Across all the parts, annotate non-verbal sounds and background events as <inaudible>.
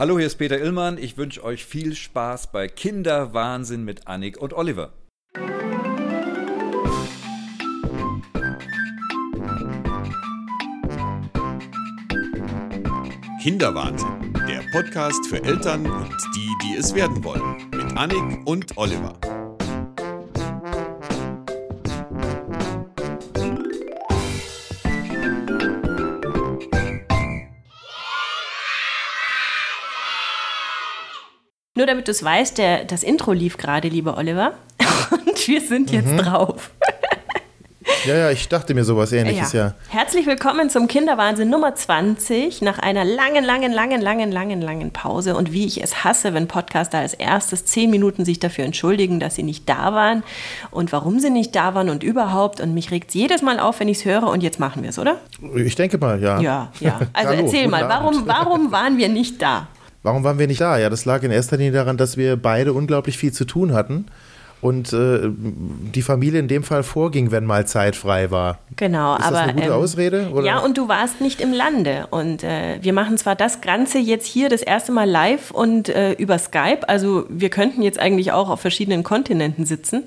Hallo, hier ist Peter Illmann. Ich wünsche euch viel Spaß bei Kinderwahnsinn mit Annik und Oliver. Kinderwahnsinn, der Podcast für Eltern und die, die es werden wollen, mit Annik und Oliver. Damit du es weißt, der, das Intro lief gerade, lieber Oliver. <laughs> Und wir sind jetzt mhm. drauf. Ja, ja, ich dachte mir sowas ähnliches, ja. ja. Herzlich willkommen zum Kinderwahnsinn Nummer 20 nach einer langen, langen, langen, langen, langen, langen Pause. Und wie ich es hasse, wenn Podcaster als erstes zehn Minuten sich dafür entschuldigen, dass sie nicht da waren und warum sie nicht da waren und überhaupt. Und mich regt es jedes Mal auf, wenn ich es höre. Und jetzt machen wir es, oder? Ich denke mal, ja. Ja, ja. <laughs> Also Hallo, erzähl mal, warum, <laughs> warum waren wir nicht da? Warum waren wir nicht da? Ja, das lag in erster Linie daran, dass wir beide unglaublich viel zu tun hatten und äh, die Familie in dem Fall vorging, wenn mal Zeit frei war. Genau, ist aber. Das eine gute ähm, Ausrede? Oder? Ja, und du warst nicht im Lande. Und äh, wir machen zwar das Ganze jetzt hier das erste Mal live und äh, über Skype. Also wir könnten jetzt eigentlich auch auf verschiedenen Kontinenten sitzen.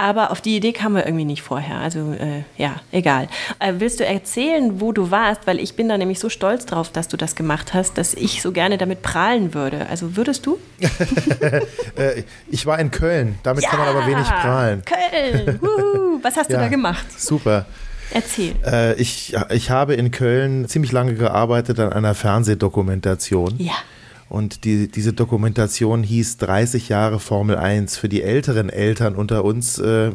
Aber auf die Idee kam wir irgendwie nicht vorher. Also äh, ja, egal. Äh, willst du erzählen, wo du warst? Weil ich bin da nämlich so stolz drauf, dass du das gemacht hast, dass ich so gerne damit prahlen würde. Also würdest du? <laughs> äh, ich war in Köln. Damit ja, kann man aber wenig prahlen. Köln. <laughs> Wuhu. Was hast ja, du da gemacht? Super. Erzähl. Äh, ich, ich habe in Köln ziemlich lange gearbeitet an einer Fernsehdokumentation. Ja. Und die, diese Dokumentation hieß 30 Jahre Formel 1. Für die älteren Eltern unter uns äh,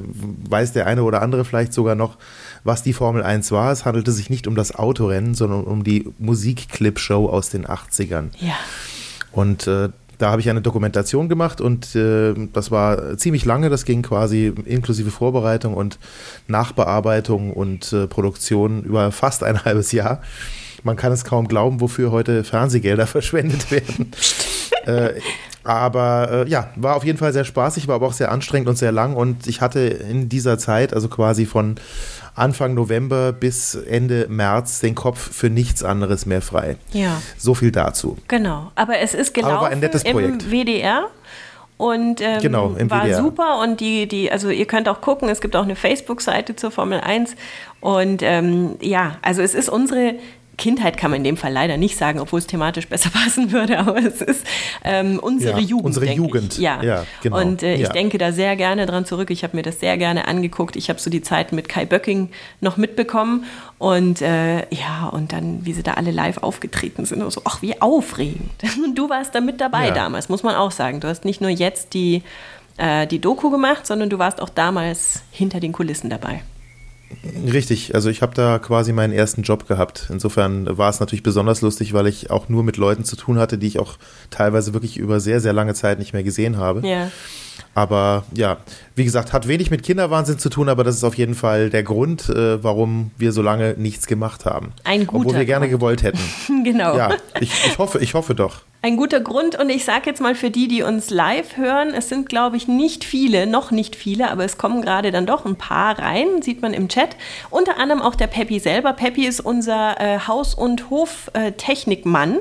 weiß der eine oder andere vielleicht sogar noch, was die Formel 1 war. Es handelte sich nicht um das Autorennen, sondern um die Musikclip-Show aus den 80ern. Ja. Und äh, da habe ich eine Dokumentation gemacht und äh, das war ziemlich lange. Das ging quasi inklusive Vorbereitung und Nachbearbeitung und äh, Produktion über fast ein <laughs> halbes Jahr. Man kann es kaum glauben, wofür heute Fernsehgelder <laughs> verschwendet werden. äh, aber äh, ja, war auf jeden Fall sehr spaßig, war aber auch sehr anstrengend und sehr lang. Und ich hatte in dieser Zeit, also quasi von Anfang November bis Ende März, den Kopf für nichts anderes mehr frei. Ja. So viel dazu. Genau. Aber es ist gelaufen aber ein nettes Projekt. im WDR und ähm, genau, war WDR. super und die, die, also ihr könnt auch gucken, es gibt auch eine Facebook-Seite zur Formel 1 und ähm, ja, also es ist unsere Kindheit kann man in dem Fall leider nicht sagen, obwohl es thematisch <laughs> besser passen würde, aber es ist ähm, unsere ja, Jugend. Unsere Jugend. Ich. Ja. ja, genau. Und äh, ich ja. denke da sehr gerne dran zurück. Ich habe mir das sehr gerne angeguckt. Ich habe so die Zeit mit Kai Böcking noch mitbekommen. Und äh, ja, und dann, wie sie da alle live aufgetreten sind und so, ach, wie aufregend. <laughs> Und du warst da mit dabei damals, muss man auch sagen. Du hast nicht nur jetzt die, äh, die Doku gemacht, sondern du warst auch damals hinter den Kulissen dabei. Richtig, also ich habe da quasi meinen ersten Job gehabt. Insofern war es natürlich besonders lustig, weil ich auch nur mit Leuten zu tun hatte, die ich auch teilweise wirklich über sehr, sehr lange Zeit nicht mehr gesehen habe. Ja. Aber ja, wie gesagt, hat wenig mit Kinderwahnsinn zu tun, aber das ist auf jeden Fall der Grund, äh, warum wir so lange nichts gemacht haben. Ein guter Obwohl wir gerne gewollt hätten. <laughs> genau. Ja, ich, ich, hoffe, ich hoffe doch. Ein guter Grund und ich sage jetzt mal für die, die uns live hören, es sind, glaube ich, nicht viele, noch nicht viele, aber es kommen gerade dann doch ein paar rein, sieht man im Chat. Unter anderem auch der Peppi selber. Peppi ist unser äh, Haus- und Hoftechnikmann,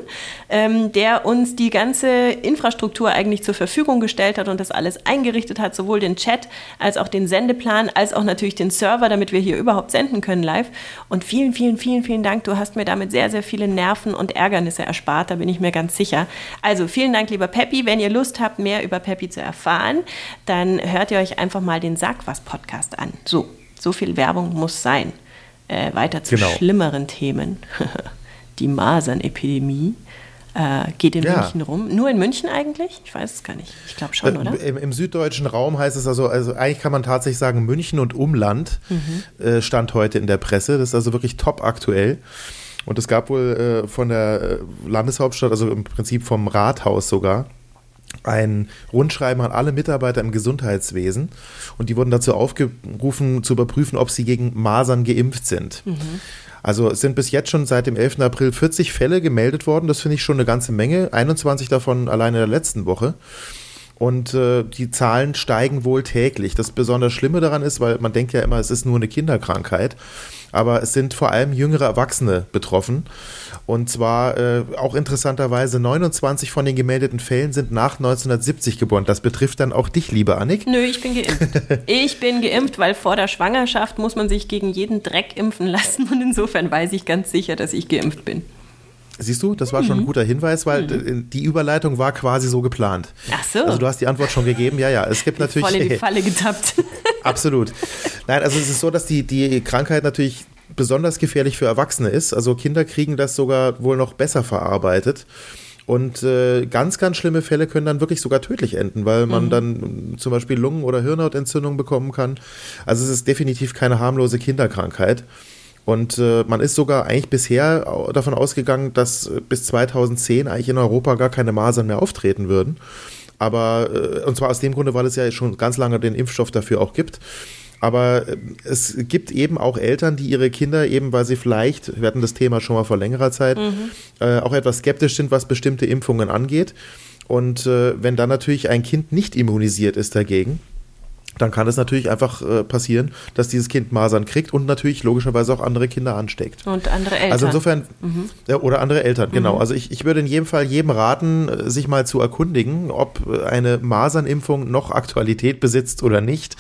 äh, ähm, der uns die ganze Infrastruktur eigentlich zur Verfügung gestellt hat und das alles eingerichtet hat, sowohl den Chat als auch den Sendeplan, als auch natürlich den Server, damit wir hier überhaupt senden können live. Und vielen, vielen, vielen, vielen Dank. Du hast mir damit sehr, sehr viele Nerven und Ärgernisse erspart, da bin ich mir ganz sicher. Also vielen Dank, lieber Peppi. Wenn ihr Lust habt, mehr über Peppi zu erfahren, dann hört ihr euch einfach mal den Sag was Podcast an. So, so viel Werbung muss sein. Äh, weiter zu genau. schlimmeren Themen. <laughs> Die Masernepidemie. Äh, geht in ja. München rum. Nur in München eigentlich? Ich weiß es gar nicht. Ich glaube schon, äh, oder? Im, Im, süddeutschen Raum heißt es also, also eigentlich kann man tatsächlich sagen, München und Umland mhm. äh, stand heute in der Presse. Das ist also wirklich top aktuell. Und es gab wohl äh, von der äh, Landeshauptstadt, also im Prinzip vom Rathaus sogar, ein Rundschreiben an alle Mitarbeiter im Gesundheitswesen und die wurden dazu aufgerufen, zu überprüfen, ob sie gegen Masern geimpft sind. Mhm. Also es sind bis jetzt schon seit dem 11. April 40 Fälle gemeldet worden. Das finde ich schon eine ganze Menge. 21 davon alleine in der letzten Woche. Und äh, die Zahlen steigen wohl täglich. Das besonders Schlimme daran ist, weil man denkt ja immer, es ist nur eine Kinderkrankheit. Aber es sind vor allem jüngere Erwachsene betroffen. Und zwar äh, auch interessanterweise 29 von den gemeldeten Fällen sind nach 1970 geboren. Das betrifft dann auch dich, liebe Annik. Nö, ich bin geimpft. <laughs> ich bin geimpft, weil vor der Schwangerschaft muss man sich gegen jeden Dreck impfen lassen. Und insofern weiß ich ganz sicher, dass ich geimpft bin. Siehst du, das war schon ein guter Hinweis, weil mhm. die Überleitung war quasi so geplant. Ach so. Also du hast die Antwort schon gegeben. Ja, ja, es gibt <laughs> natürlich. Voll in die <laughs> Falle getappt. <laughs> Absolut. Nein, also es ist so, dass die, die Krankheit natürlich besonders gefährlich für Erwachsene ist. Also Kinder kriegen das sogar wohl noch besser verarbeitet. Und äh, ganz, ganz schlimme Fälle können dann wirklich sogar tödlich enden, weil man mhm. dann zum Beispiel Lungen- oder Hirnhautentzündung bekommen kann. Also es ist definitiv keine harmlose Kinderkrankheit. Und äh, man ist sogar eigentlich bisher davon ausgegangen, dass bis 2010 eigentlich in Europa gar keine Masern mehr auftreten würden. Aber, äh, und zwar aus dem Grunde, weil es ja schon ganz lange den Impfstoff dafür auch gibt. Aber äh, es gibt eben auch Eltern, die ihre Kinder eben, weil sie vielleicht, wir hatten das Thema schon mal vor längerer Zeit, mhm. äh, auch etwas skeptisch sind, was bestimmte Impfungen angeht. Und äh, wenn dann natürlich ein Kind nicht immunisiert ist dagegen, dann kann es natürlich einfach äh, passieren, dass dieses Kind Masern kriegt und natürlich logischerweise auch andere Kinder ansteckt. Und andere Eltern. Also insofern, mhm. oder andere Eltern, genau. Mhm. Also ich, ich würde in jedem Fall jedem raten, äh, sich mal zu erkundigen, ob eine Masernimpfung noch Aktualität besitzt oder nicht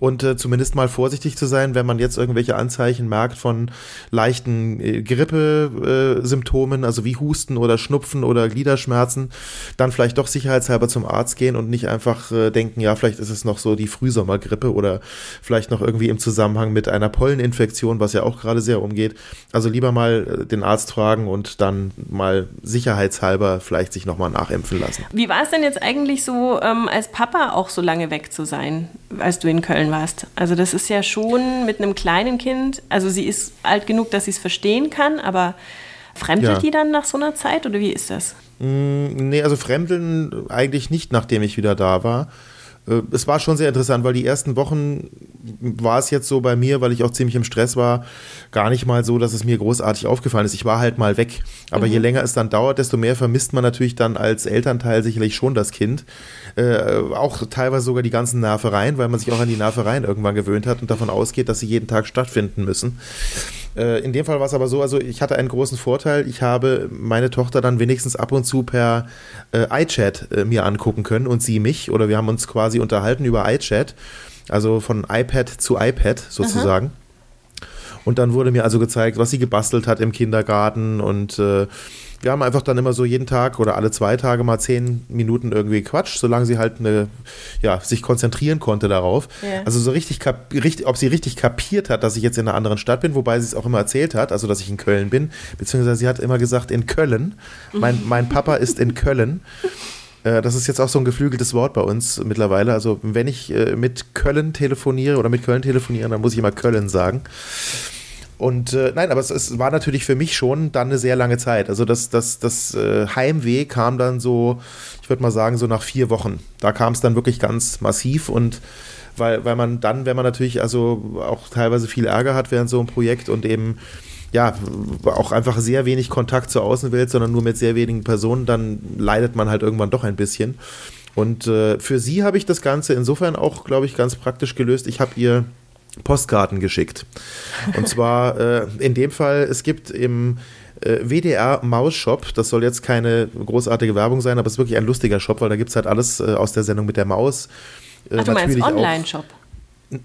und äh, zumindest mal vorsichtig zu sein, wenn man jetzt irgendwelche Anzeichen merkt von leichten äh, Grippesymptomen, äh, also wie Husten oder Schnupfen oder Gliederschmerzen, dann vielleicht doch sicherheitshalber zum Arzt gehen und nicht einfach äh, denken, ja, vielleicht ist es noch so die Frühsommergrippe oder vielleicht noch irgendwie im Zusammenhang mit einer Polleninfektion, was ja auch gerade sehr umgeht. Also lieber mal äh, den Arzt fragen und dann mal sicherheitshalber vielleicht sich nochmal nachimpfen lassen. Wie war es denn jetzt eigentlich so, ähm, als Papa auch so lange weg zu sein, als du in Köln Köln warst. Also das ist ja schon mit einem kleinen Kind, also sie ist alt genug, dass sie es verstehen kann, aber fremdelt ja. die dann nach so einer Zeit oder wie ist das? Mm, nee, also fremdeln eigentlich nicht, nachdem ich wieder da war. Äh, es war schon sehr interessant, weil die ersten Wochen war es jetzt so bei mir, weil ich auch ziemlich im Stress war, gar nicht mal so, dass es mir großartig aufgefallen ist. Ich war halt mal weg. Aber mhm. je länger es dann dauert, desto mehr vermisst man natürlich dann als Elternteil sicherlich schon das Kind. Äh, auch teilweise sogar die ganzen Nervereien, weil man sich auch an die Nervereien irgendwann gewöhnt hat und davon ausgeht, dass sie jeden Tag stattfinden müssen. Äh, in dem Fall war es aber so, also ich hatte einen großen Vorteil. Ich habe meine Tochter dann wenigstens ab und zu per äh, iChat äh, mir angucken können und sie mich. Oder wir haben uns quasi unterhalten über iChat. Also von iPad zu iPad sozusagen. Aha. Und dann wurde mir also gezeigt, was sie gebastelt hat im Kindergarten und äh, wir haben einfach dann immer so jeden Tag oder alle zwei Tage mal zehn Minuten irgendwie Quatsch, solange sie halt eine, ja, sich konzentrieren konnte darauf. Ja. Also so richtig, richtig, ob sie richtig kapiert hat, dass ich jetzt in einer anderen Stadt bin, wobei sie es auch immer erzählt hat, also dass ich in Köln bin, beziehungsweise sie hat immer gesagt in Köln. Mein, <laughs> mein Papa ist in Köln. Äh, das ist jetzt auch so ein geflügeltes Wort bei uns mittlerweile. Also wenn ich äh, mit Köln telefoniere oder mit Köln telefoniere, dann muss ich immer Köln sagen. Und äh, nein, aber es, es, war natürlich für mich schon dann eine sehr lange Zeit. Also das, das, das äh, Heimweh kam dann so, ich würde mal sagen, so nach vier Wochen. Da kam es dann wirklich ganz massiv und weil, weil man dann, wenn man natürlich also auch teilweise viel Ärger hat während so einem Projekt und eben ja, auch einfach sehr wenig Kontakt zur Außenwelt, sondern nur mit sehr wenigen Personen, dann leidet man halt irgendwann doch ein bisschen. Und äh, für sie habe ich das Ganze insofern auch, glaube ich, ganz praktisch gelöst. Ich habe ihr Postkarten geschickt. Und zwar <laughs> äh, in dem Fall, es gibt im äh, WDR Maus Shop, das soll jetzt keine großartige Werbung sein, aber es ist wirklich ein lustiger Shop, weil da gibt es halt alles äh, aus der Sendung mit der Maus. Äh, Ach, du meinst Online-Shop?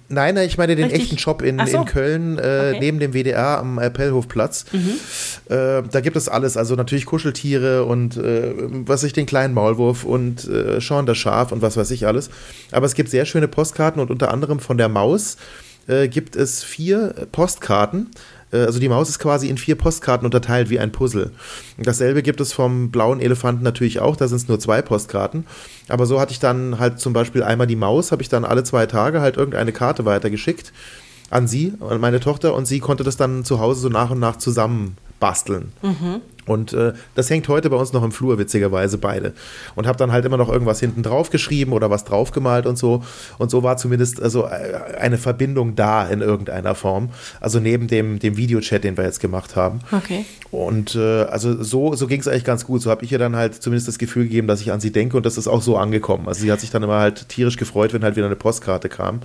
Nein, nein, ich meine den Richtig? echten Shop in, so. in Köln, äh, okay. neben dem WDR am Appellhofplatz. Mhm. Äh, da gibt es alles, also natürlich Kuscheltiere und äh, was ich, den kleinen Maulwurf und äh, Sean das Schaf und was weiß ich alles. Aber es gibt sehr schöne Postkarten und unter anderem von der Maus äh, gibt es vier Postkarten. Äh, also die Maus ist quasi in vier Postkarten unterteilt wie ein Puzzle. Dasselbe gibt es vom blauen Elefanten natürlich auch, da sind es nur zwei Postkarten. Aber so hatte ich dann halt zum Beispiel einmal die Maus, habe ich dann alle zwei Tage halt irgendeine Karte weitergeschickt an sie, an meine Tochter, und sie konnte das dann zu Hause so nach und nach zusammen basteln. Mhm. Und äh, das hängt heute bei uns noch im Flur, witzigerweise beide. Und habe dann halt immer noch irgendwas hinten drauf geschrieben oder was draufgemalt und so. Und so war zumindest also äh, eine Verbindung da in irgendeiner Form. Also neben dem, dem Videochat, den wir jetzt gemacht haben. Okay. Und äh, also so, so ging es eigentlich ganz gut. So habe ich ihr dann halt zumindest das Gefühl gegeben, dass ich an sie denke und das ist auch so angekommen. Also sie hat sich dann immer halt tierisch gefreut, wenn halt wieder eine Postkarte kam.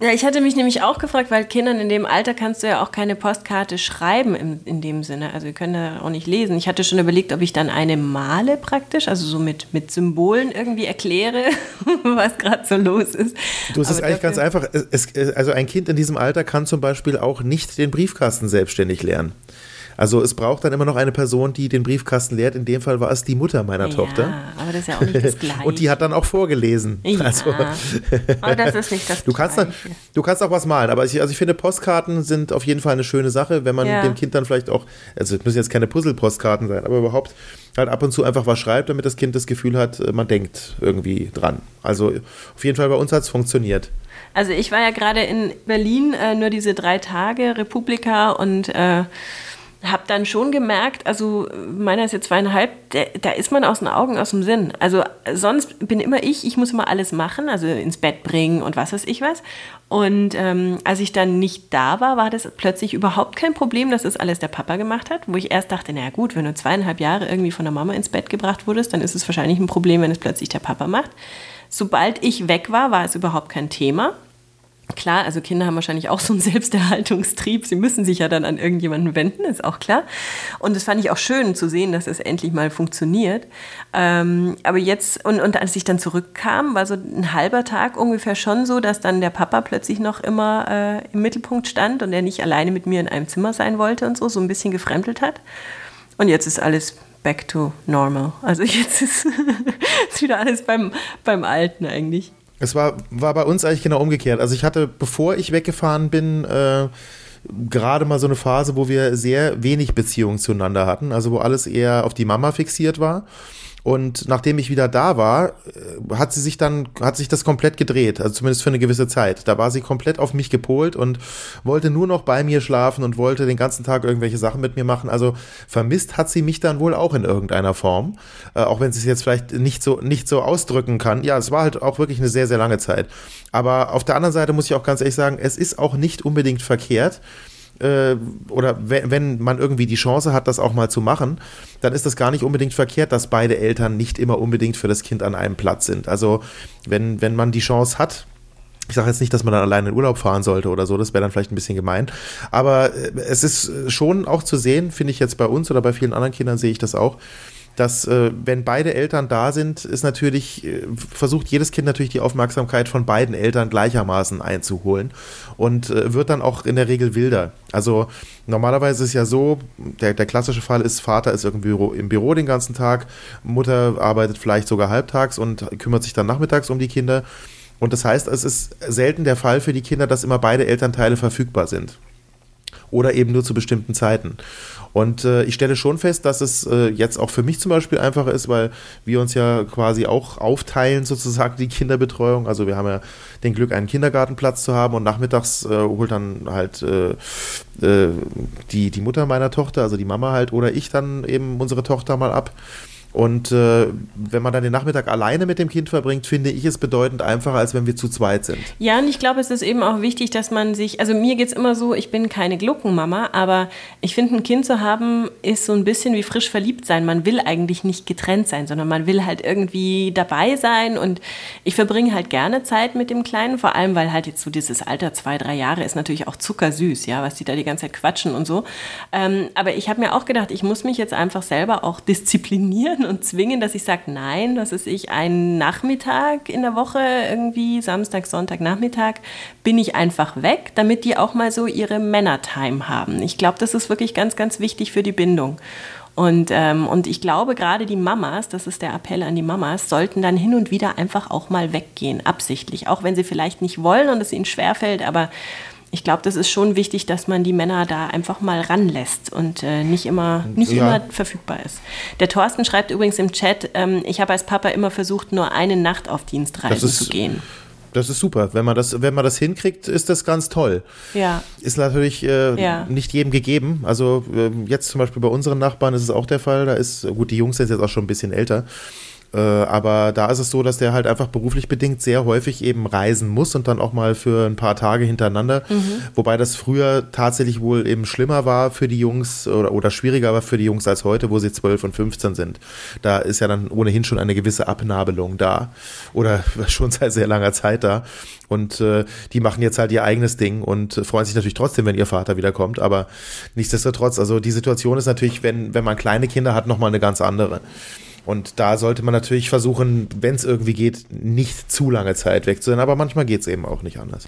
Ja, ich hatte mich nämlich auch gefragt, weil Kindern in dem Alter kannst du ja auch keine Postkarte schreiben in, in dem Sinne. Also wir können ja auch nicht lesen. Ich hatte schon überlegt, ob ich dann eine male praktisch, also so mit, mit Symbolen irgendwie erkläre, <laughs> was gerade so los ist. Du, es ist eigentlich ganz einfach. Es, also ein Kind in diesem Alter kann zum Beispiel auch nicht den Briefkasten selbstständig lernen. Also es braucht dann immer noch eine Person, die den Briefkasten leert. In dem Fall war es die Mutter meiner ja, Tochter. aber das ist ja auch nicht das Gleiche. <laughs> Und die hat dann auch vorgelesen. Ja, also, aber das ist nicht das <laughs> du kannst, dann, du kannst auch was malen, aber ich, also ich finde, Postkarten sind auf jeden Fall eine schöne Sache, wenn man Ja. dem Kind dann vielleicht auch, also es müssen jetzt keine Puzzle-Postkarten sein, aber überhaupt halt ab und zu einfach was schreibt, damit das Kind das Gefühl hat, äh, man denkt irgendwie dran. Also auf jeden Fall bei uns hat es funktioniert. Also ich war ja gerade in Berlin, äh, nur diese drei Tage Republika und äh, habe dann schon gemerkt, also meiner ist jetzt zweieinhalb, der, da ist man aus den Augen, aus dem Sinn. Also sonst bin immer ich, ich muss immer alles machen, also ins Bett bringen und was weiß ich was. Und ähm, als ich dann nicht da war, war das plötzlich überhaupt kein Problem, dass das alles der Papa gemacht hat. Wo ich erst dachte, naja gut, wenn du zweieinhalb Jahre irgendwie von der Mama ins Bett gebracht wurdest, dann ist es wahrscheinlich ein Problem, wenn es plötzlich der Papa macht. Sobald ich weg war, war es überhaupt kein Thema. Klar, also Kinder haben wahrscheinlich auch so einen <laughs> Selbsterhaltungstrieb. Sie müssen sich ja dann an irgendjemanden wenden, ist auch klar. Und das fand ich auch schön zu sehen, dass es endlich mal funktioniert. Ähm, aber jetzt, und, und als ich dann zurückkam, war so ein halber Tag ungefähr schon so, dass dann der Papa plötzlich noch immer äh, im Mittelpunkt stand und er nicht alleine mit mir in einem Zimmer sein wollte und so, so ein bisschen gefremdelt hat. Und jetzt ist alles back to normal. Also <laughs> jetzt ist, <laughs> ist wieder alles beim, beim Alten eigentlich. Es war, war bei uns eigentlich genau umgekehrt. Also ich hatte, bevor ich weggefahren bin, äh, gerade mal so eine Phase, wo wir sehr wenig Beziehungen zueinander hatten, also wo alles eher auf die Mama fixiert war. Und nachdem ich wieder da war, äh, hat sie sich dann, hat sich das komplett gedreht, also zumindest für eine gewisse Zeit. Da war sie komplett auf mich gepolt und wollte nur noch bei mir schlafen und wollte den ganzen Tag irgendwelche Sachen mit mir machen. Also vermisst hat sie mich dann wohl auch in irgendeiner Form, äh, auch wenn sie es jetzt vielleicht nicht so, nicht so ausdrücken kann. Ja, es war halt auch wirklich eine sehr, sehr lange Zeit. Aber auf der anderen Seite muss ich auch ganz ehrlich sagen, es ist auch nicht unbedingt verkehrt, äh, oder wenn, man irgendwie die Chance hat, das auch mal zu machen, dann ist das gar nicht unbedingt verkehrt, dass beide Eltern nicht immer unbedingt für das Kind an einem Platz sind. Also wenn, wenn man die Chance hat, ich sage jetzt nicht, dass man dann alleine in Urlaub fahren sollte oder so, das wäre dann vielleicht ein bisschen gemein. Aber äh, es ist schon auch zu sehen, finde ich jetzt bei uns oder bei vielen anderen Kindern sehe ich das auch, dass äh, wenn beide Eltern da sind, ist natürlich, äh, versucht jedes Kind natürlich die Aufmerksamkeit von beiden Eltern gleichermaßen einzuholen und äh, wird dann auch in der Regel wilder. Also normalerweise ist ja so, der, der klassische Fall ist, Vater ist irgendwie im Büro, im Büro den ganzen Tag, Mutter arbeitet vielleicht sogar halbtags und kümmert sich dann nachmittags um die Kinder. Und das heißt, es ist selten der Fall für die Kinder, dass immer beide Elternteile verfügbar sind. Oder eben nur zu bestimmten Zeiten. Und äh, ich stelle schon fest, dass es äh, jetzt auch für mich zum Beispiel einfacher ist, weil wir uns ja quasi auch aufteilen, sozusagen die Kinderbetreuung. Also wir haben ja den Glück, einen Kindergartenplatz zu haben und nachmittags äh, holt dann halt äh, äh, die, die Mutter meiner Tochter, also die Mama halt, oder ich dann eben unsere Tochter mal ab. Und äh, wenn man dann den Nachmittag alleine mit dem Kind verbringt, finde ich es bedeutend einfacher, als wenn wir zu zweit sind. Ja, und ich glaube, es ist eben auch wichtig, dass man sich, also mir geht es immer so, ich bin keine Gluckenmama, aber ich finde, ein Kind zu haben, ist so ein bisschen wie frisch verliebt sein. Man will eigentlich nicht getrennt sein, sondern man will halt irgendwie dabei sein und ich verbringe halt gerne Zeit mit dem Kleinen, vor allem, weil halt jetzt so dieses Alter, zwei, drei Jahre, ist natürlich auch zuckersüß, ja, was die da die ganze Zeit quatschen und so. Ähm, aber ich habe mir auch gedacht, ich muss mich jetzt einfach selber auch <laughs> disziplinieren und zwingen, dass ich sage, nein, das ist ich, einen Nachmittag in der Woche, irgendwie Samstag, Sonntag, Nachmittag, bin ich einfach weg, damit die auch mal so ihre Männertime haben. Ich glaube, das ist wirklich ganz, ganz wichtig für die Bindung. Und, ähm, und ich glaube, gerade die Mamas, das ist der Appell an die Mamas, sollten dann hin und wieder einfach auch mal weggehen, absichtlich. Auch wenn sie vielleicht nicht wollen und es ihnen schwerfällt, aber ich glaube, das ist schon wichtig, dass man die Männer da einfach mal ranlässt und äh, nicht immer nicht Ja. immer verfügbar ist. Der Thorsten schreibt übrigens im Chat, ähm, ich habe als Papa immer versucht, nur eine Nacht auf Dienstreisen ist- zu gehen. Das ist super. Wenn man das, wenn man das hinkriegt, ist das ganz toll. Ja. Ist natürlich äh, Ja. nicht jedem gegeben. Also äh, jetzt zum Beispiel bei unseren Nachbarn ist es auch der Fall. Da ist, gut, die Jungs sind jetzt auch schon ein bisschen älter. Äh, aber da ist es so, dass der halt einfach beruflich bedingt sehr häufig eben reisen muss und dann auch mal für ein paar Tage hintereinander. Wobei das früher tatsächlich wohl eben schlimmer war für die Jungs oder, oder schwieriger war für die Jungs als heute, wo sie 12 und 15 sind. Da ist ja dann ohnehin schon eine gewisse Abnabelung da oder <laughs> schon seit sehr langer Zeit da. Und äh, die machen jetzt halt ihr eigenes Ding und freuen sich natürlich trotzdem, wenn ihr Vater wiederkommt. Aber nichtsdestotrotz, also die Situation ist natürlich, wenn, wenn man kleine Kinder hat, nochmal eine ganz andere. Und da sollte man natürlich versuchen, wenn es irgendwie geht, nicht zu lange Zeit weg zu sein. Aber manchmal geht es eben auch nicht anders.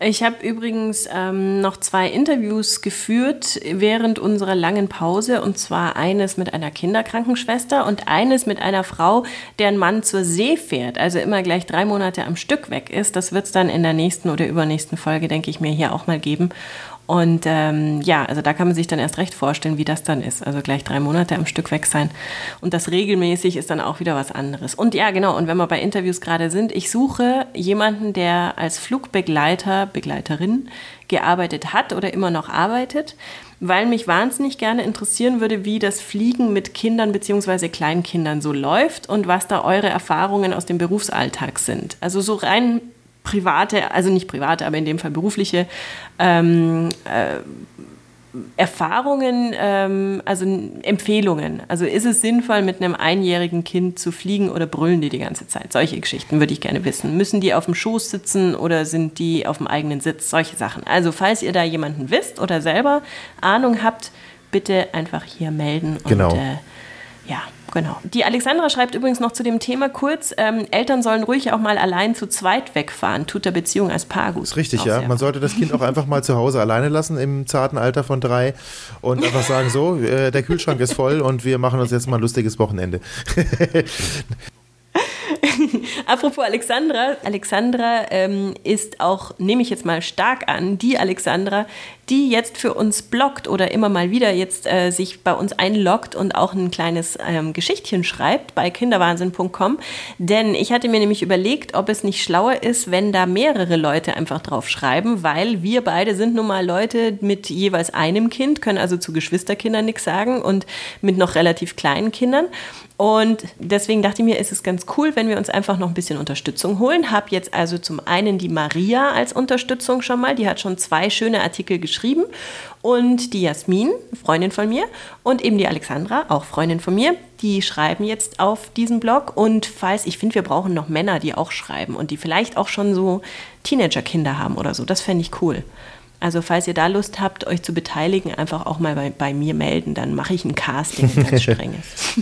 Ich habe übrigens ähm, noch zwei Interviews geführt während unserer langen Pause und zwar eines mit einer Kinderkrankenschwester und eines mit einer Frau, deren Mann zur See fährt, also immer gleich drei Monate am Stück weg ist. Das wird es dann in der nächsten oder übernächsten Folge, denke ich mir, hier auch mal geben. Und ähm, ja, also da kann man sich dann erst recht vorstellen, wie das dann ist. Also gleich drei Monate am Stück weg sein. Und das regelmäßig ist dann auch wieder was anderes. Und ja, genau, und wenn wir bei Interviews gerade sind, ich suche jemanden, der als Flugbegleiter, Begleiterin gearbeitet hat oder immer noch arbeitet, weil mich wahnsinnig gerne interessieren würde, wie das Fliegen mit Kindern bzw. Kleinkindern so läuft und was da eure Erfahrungen aus dem Berufsalltag sind. Also so rein private, also nicht private, aber in dem Fall berufliche ähm, äh, Erfahrungen, ähm, also Empfehlungen. Also ist es sinnvoll, mit einem einjährigen Kind zu fliegen oder brüllen die die ganze Zeit? Solche Geschichten würde ich gerne wissen. Müssen die auf dem Schoß sitzen oder sind die auf dem eigenen Sitz? Solche Sachen. Also falls ihr da jemanden wisst oder selber Ahnung habt, bitte einfach hier melden. Und, Genau. Äh, ja, genau. Die Alexandra schreibt übrigens noch zu dem Thema kurz, ähm, Eltern sollen ruhig auch mal allein zu zweit wegfahren, tut der Beziehung als Paar gut. Ist richtig, ja. sehr Man sollte das Kind auch einfach mal zu Hause alleine lassen im zarten Alter von drei und einfach sagen, so, äh, der Kühlschrank ist voll und wir machen uns jetzt mal ein lustiges Wochenende. <laughs> Apropos Alexandra, Alexandra ähm, ist auch, nehme ich jetzt mal stark an, die Alexandra, die jetzt für uns bloggt oder immer mal wieder jetzt äh, sich bei uns einloggt und auch ein kleines ähm, Geschichtchen schreibt bei kinderwahnsinn.com. Denn ich hatte mir nämlich überlegt, ob es nicht schlauer ist, wenn da mehrere Leute einfach drauf schreiben, weil wir beide sind nun mal Leute mit jeweils einem Kind, können also zu Geschwisterkindern nichts sagen und mit noch relativ kleinen Kindern. Und deswegen dachte ich mir, ist es ganz cool, wenn wir uns einfach noch ein bisschen Unterstützung holen. Hab jetzt also zum einen die Maria als Unterstützung schon mal. Die hat schon zwei schöne Artikel geschrieben. Und die Jasmin, Freundin von mir. Und eben die Alexandra, auch Freundin von mir. Die schreiben jetzt auf diesem Blog. Und falls, ich finde, wir brauchen noch Männer, die auch schreiben und die vielleicht auch schon so Teenager-Kinder haben oder so. Das fände ich cool. Also falls ihr da Lust habt, euch zu beteiligen, einfach auch mal bei, bei mir melden. Dann mache ich ein Casting, ein ganz <laughs> strenges.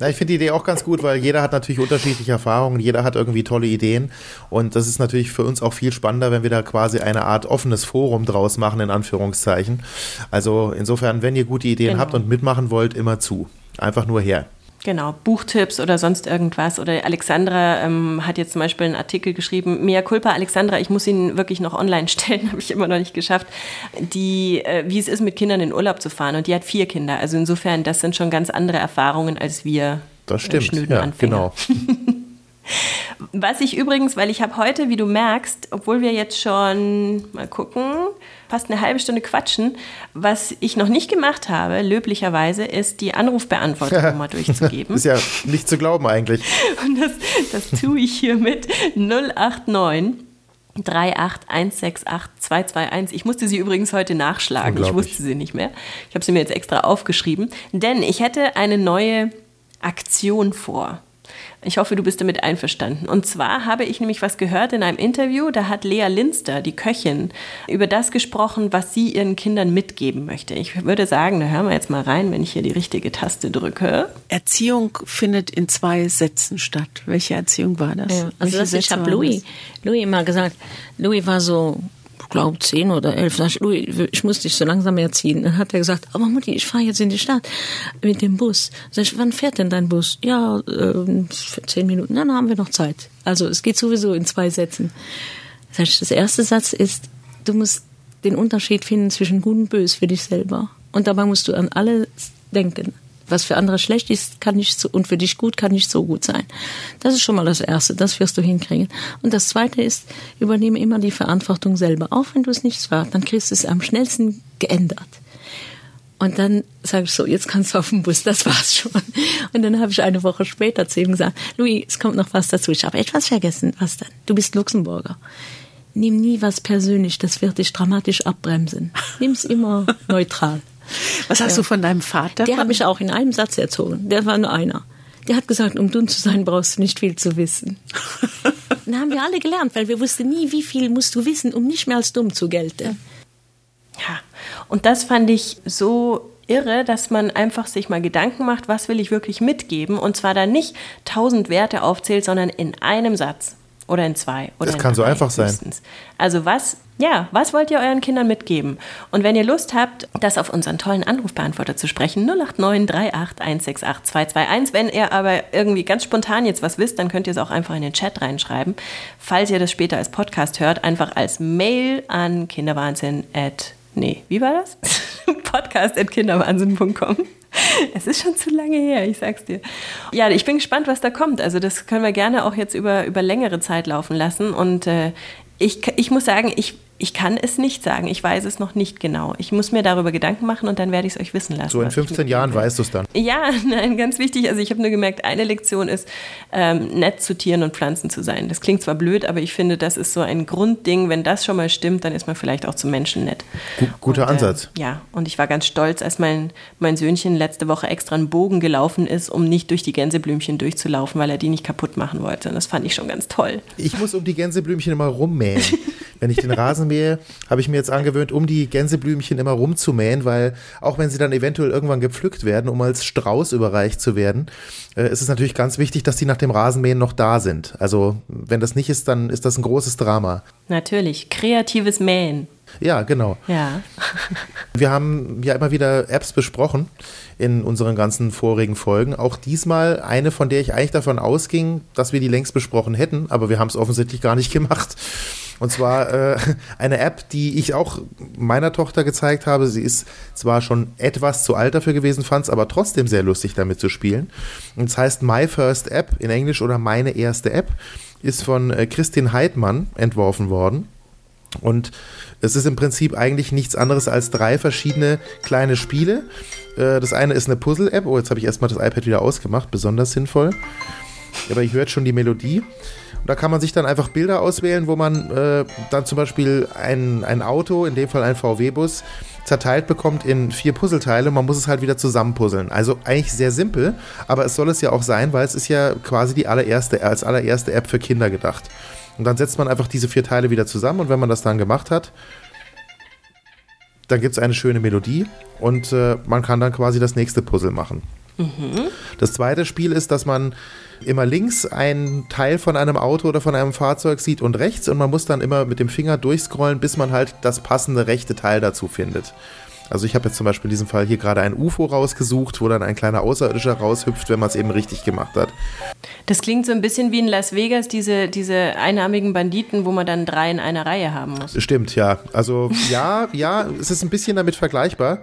Ja, ich finde die Idee auch ganz gut, weil jeder hat natürlich unterschiedliche Erfahrungen, jeder hat irgendwie tolle Ideen und das ist natürlich für uns auch viel spannender, wenn wir da quasi eine Art offenes Forum draus machen, in Anführungszeichen. Also insofern, wenn ihr gute Ideen Genau. habt und mitmachen wollt, immer zu. Einfach nur her. Genau, Buchtipps oder sonst irgendwas. Oder Alexandra ähm, hat jetzt zum Beispiel einen Artikel geschrieben, Mea culpa Alexandra, ich muss ihn wirklich noch online <laughs> stellen, habe ich immer noch nicht geschafft, die, äh, wie es ist, mit Kindern in Urlaub zu fahren. Und die hat vier Kinder. Also insofern, das sind schon ganz andere Erfahrungen als wir Das äh, stimmt. schnöden Ja, genau. <laughs> Was ich übrigens, weil ich habe heute, wie du merkst, obwohl wir jetzt schon mal gucken, fast eine halbe Stunde quatschen, was ich noch nicht gemacht habe, löblicherweise, ist die Anrufbeantwortung <laughs> durchzugeben. Ist ja nicht zu glauben eigentlich. <laughs> Und das, das tue ich hiermit 089 38168 Ich musste sie übrigens heute nachschlagen. Ich wusste sie nicht mehr. Ich habe sie mir jetzt extra aufgeschrieben. Denn ich hätte eine neue Aktion vor. Ich hoffe, du bist damit einverstanden. Und zwar habe ich nämlich was gehört in einem Interview, da hat Lea Linster, die Köchin, über das gesprochen, was sie ihren Kindern mitgeben möchte. Ich würde sagen, da hören wir jetzt mal rein, wenn ich hier die richtige Taste drücke. Erziehung findet in zwei Sätzen statt. Welche Erziehung war das? Ja, also Welche das, ich Sätze habe waren Louis, Louis immer gesagt, Louis war so, ich glaube zehn oder elf. Sag ich, muss dich so langsam erziehen. Dann hat er gesagt, aber Mutti, ich fahre jetzt in die Stadt mit dem Bus. Sag ich, wann fährt denn dein Bus? Ja, für zehn Minuten. Dann haben wir noch Zeit. Also es geht sowieso in zwei Sätzen. Sag ich, das erste Satz ist, du musst den Unterschied finden zwischen gut und böse für dich selber. Und dabei musst du an alle denken. Was für andere schlecht ist, kann nicht so, und für dich gut, kann nicht so gut sein. Das ist schon mal das Erste, das wirst du hinkriegen. Und das Zweite ist, übernehme immer die Verantwortung selber. Auch wenn du es nicht warst, dann kriegst du es am schnellsten geändert. Und dann sage ich so, jetzt kannst du auf den Bus, das war's schon. Und dann habe ich eine Woche später zu ihm gesagt, Louis, es kommt noch was dazu. Ich habe etwas vergessen. Was denn? Du bist Luxemburger. Nimm nie was persönlich, das wird dich dramatisch abbremsen. Nimm's immer <laughs> neutral. Was hast Ja. du von deinem Vater? Der hat mich auch in einem Satz erzogen. Der war nur einer. Der hat gesagt, um dumm zu sein, brauchst du nicht viel zu wissen. <laughs> Dann haben wir alle gelernt, weil wir wussten nie, wie viel musst du wissen, um nicht mehr als dumm zu gelten. Ja, und das fand ich so irre, dass man einfach sich mal Gedanken macht, was will ich wirklich mitgeben und zwar dann nicht tausend Werte aufzählt, sondern in einem Satz oder in zwei oder Das kann so einfach sein. höchstens. Also was, ja, was wollt ihr euren Kindern mitgeben? Und wenn ihr Lust habt, das auf unseren tollen Anrufbeantworter zu sprechen, 089 38 168 221. Wenn ihr aber irgendwie ganz spontan jetzt was wisst, dann könnt ihr es auch einfach in den Chat reinschreiben. Falls ihr das später als Podcast hört, einfach als Mail an kinderwahnsinn at, nee, wie war das? <laughs> Podcast at kinderwahnsinn.com. <laughs> Es ist schon zu lange her, ich sag's dir. Ja, ich bin gespannt, was da kommt. Also das können wir gerne auch jetzt über, über längere Zeit laufen lassen. Und äh, ich, ich muss sagen, ich, ich kann es nicht sagen. Ich weiß es noch nicht genau. Ich muss mir darüber Gedanken machen und dann werde ich es euch wissen lassen. So in was ich 15 mitgeben Jahren weißt du es dann. Ja, <laughs> nein, ganz wichtig. Also ich habe nur gemerkt, eine Lektion ist, ähm, nett zu Tieren und Pflanzen zu sein. Das klingt zwar blöd, aber ich finde, das ist so ein Grundding. Wenn das schon mal stimmt, dann ist man vielleicht auch zu Menschen nett. Gu- guter Und, Ansatz. Äh, ja, und ich war ganz stolz, als mein, mein Söhnchen letzte Woche extra einen Bogen gelaufen ist, um nicht durch die Gänseblümchen durchzulaufen, weil er die nicht kaputt machen wollte. Und das fand ich schon ganz toll. Ich muss um die Gänseblümchen immer rummähen. <laughs> Wenn ich den Rasen mähe, habe ich mir jetzt angewöhnt, um die Gänseblümchen immer rumzumähen, weil auch wenn sie dann eventuell irgendwann gepflückt werden, um als Strauß überreicht zu werden, äh, ist es natürlich ganz wichtig, dass die nach dem Rasenmähen noch da sind. Also wenn das nicht ist, dann ist das ein großes Drama. Natürlich, kreatives Mähen. Ja, genau. Ja. <laughs> Wir haben ja immer wieder Apps besprochen in unseren ganzen vorigen Folgen. Auch diesmal eine, von der ich eigentlich davon ausging, dass wir die längst besprochen hätten, aber wir haben es offensichtlich gar nicht <laughs> gemacht. Und zwar äh, eine App, die ich auch meiner Tochter gezeigt habe. Sie ist zwar schon etwas zu alt dafür gewesen, fand es aber trotzdem sehr lustig, damit zu spielen. Und es heißt My First App in Englisch oder meine erste App. Ist von äh, Christine Heidmann entworfen worden. Und es ist im Prinzip eigentlich nichts anderes als drei verschiedene kleine Spiele. Äh, Das eine ist eine Puzzle-App. Oh, jetzt habe ich erstmal das iPad wieder ausgemacht. Besonders sinnvoll. Aber ich hört schon die Melodie. Und da kann man sich dann einfach Bilder auswählen, wo man äh, dann zum Beispiel ein, ein Auto, in dem Fall ein VW-Bus, zerteilt bekommt in vier Puzzleteile. Man muss es halt wieder zusammenpuzzeln. Also eigentlich sehr simpel, aber es soll es ja auch sein, weil es ist ja quasi die allererste, als allererste App für Kinder gedacht. Und dann setzt man einfach diese vier Teile wieder zusammen und wenn man das dann gemacht hat, dann gibt es eine schöne Melodie und äh, man kann dann quasi das nächste Puzzle machen. Das zweite Spiel ist, dass man immer links einen Teil von einem Auto oder von einem Fahrzeug sieht und rechts und man muss dann immer mit dem Finger durchscrollen, bis man halt das passende rechte Teil dazu findet. Also ich habe jetzt zum Beispiel in diesem Fall hier gerade ein UFO rausgesucht, wo dann ein kleiner Außerirdischer raushüpft, wenn man es eben richtig gemacht hat. Das klingt so ein bisschen wie in Las Vegas, diese, diese einarmigen Banditen, wo man dann drei in einer Reihe haben muss. Stimmt, ja. Also ja, ja, es ist ein bisschen damit vergleichbar.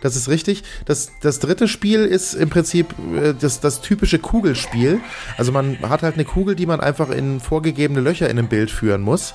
Das ist richtig. Das, das dritte Spiel ist im Prinzip äh, das, das typische Kugelspiel. Also man hat halt eine Kugel, die man einfach in vorgegebene Löcher in einem Bild führen muss.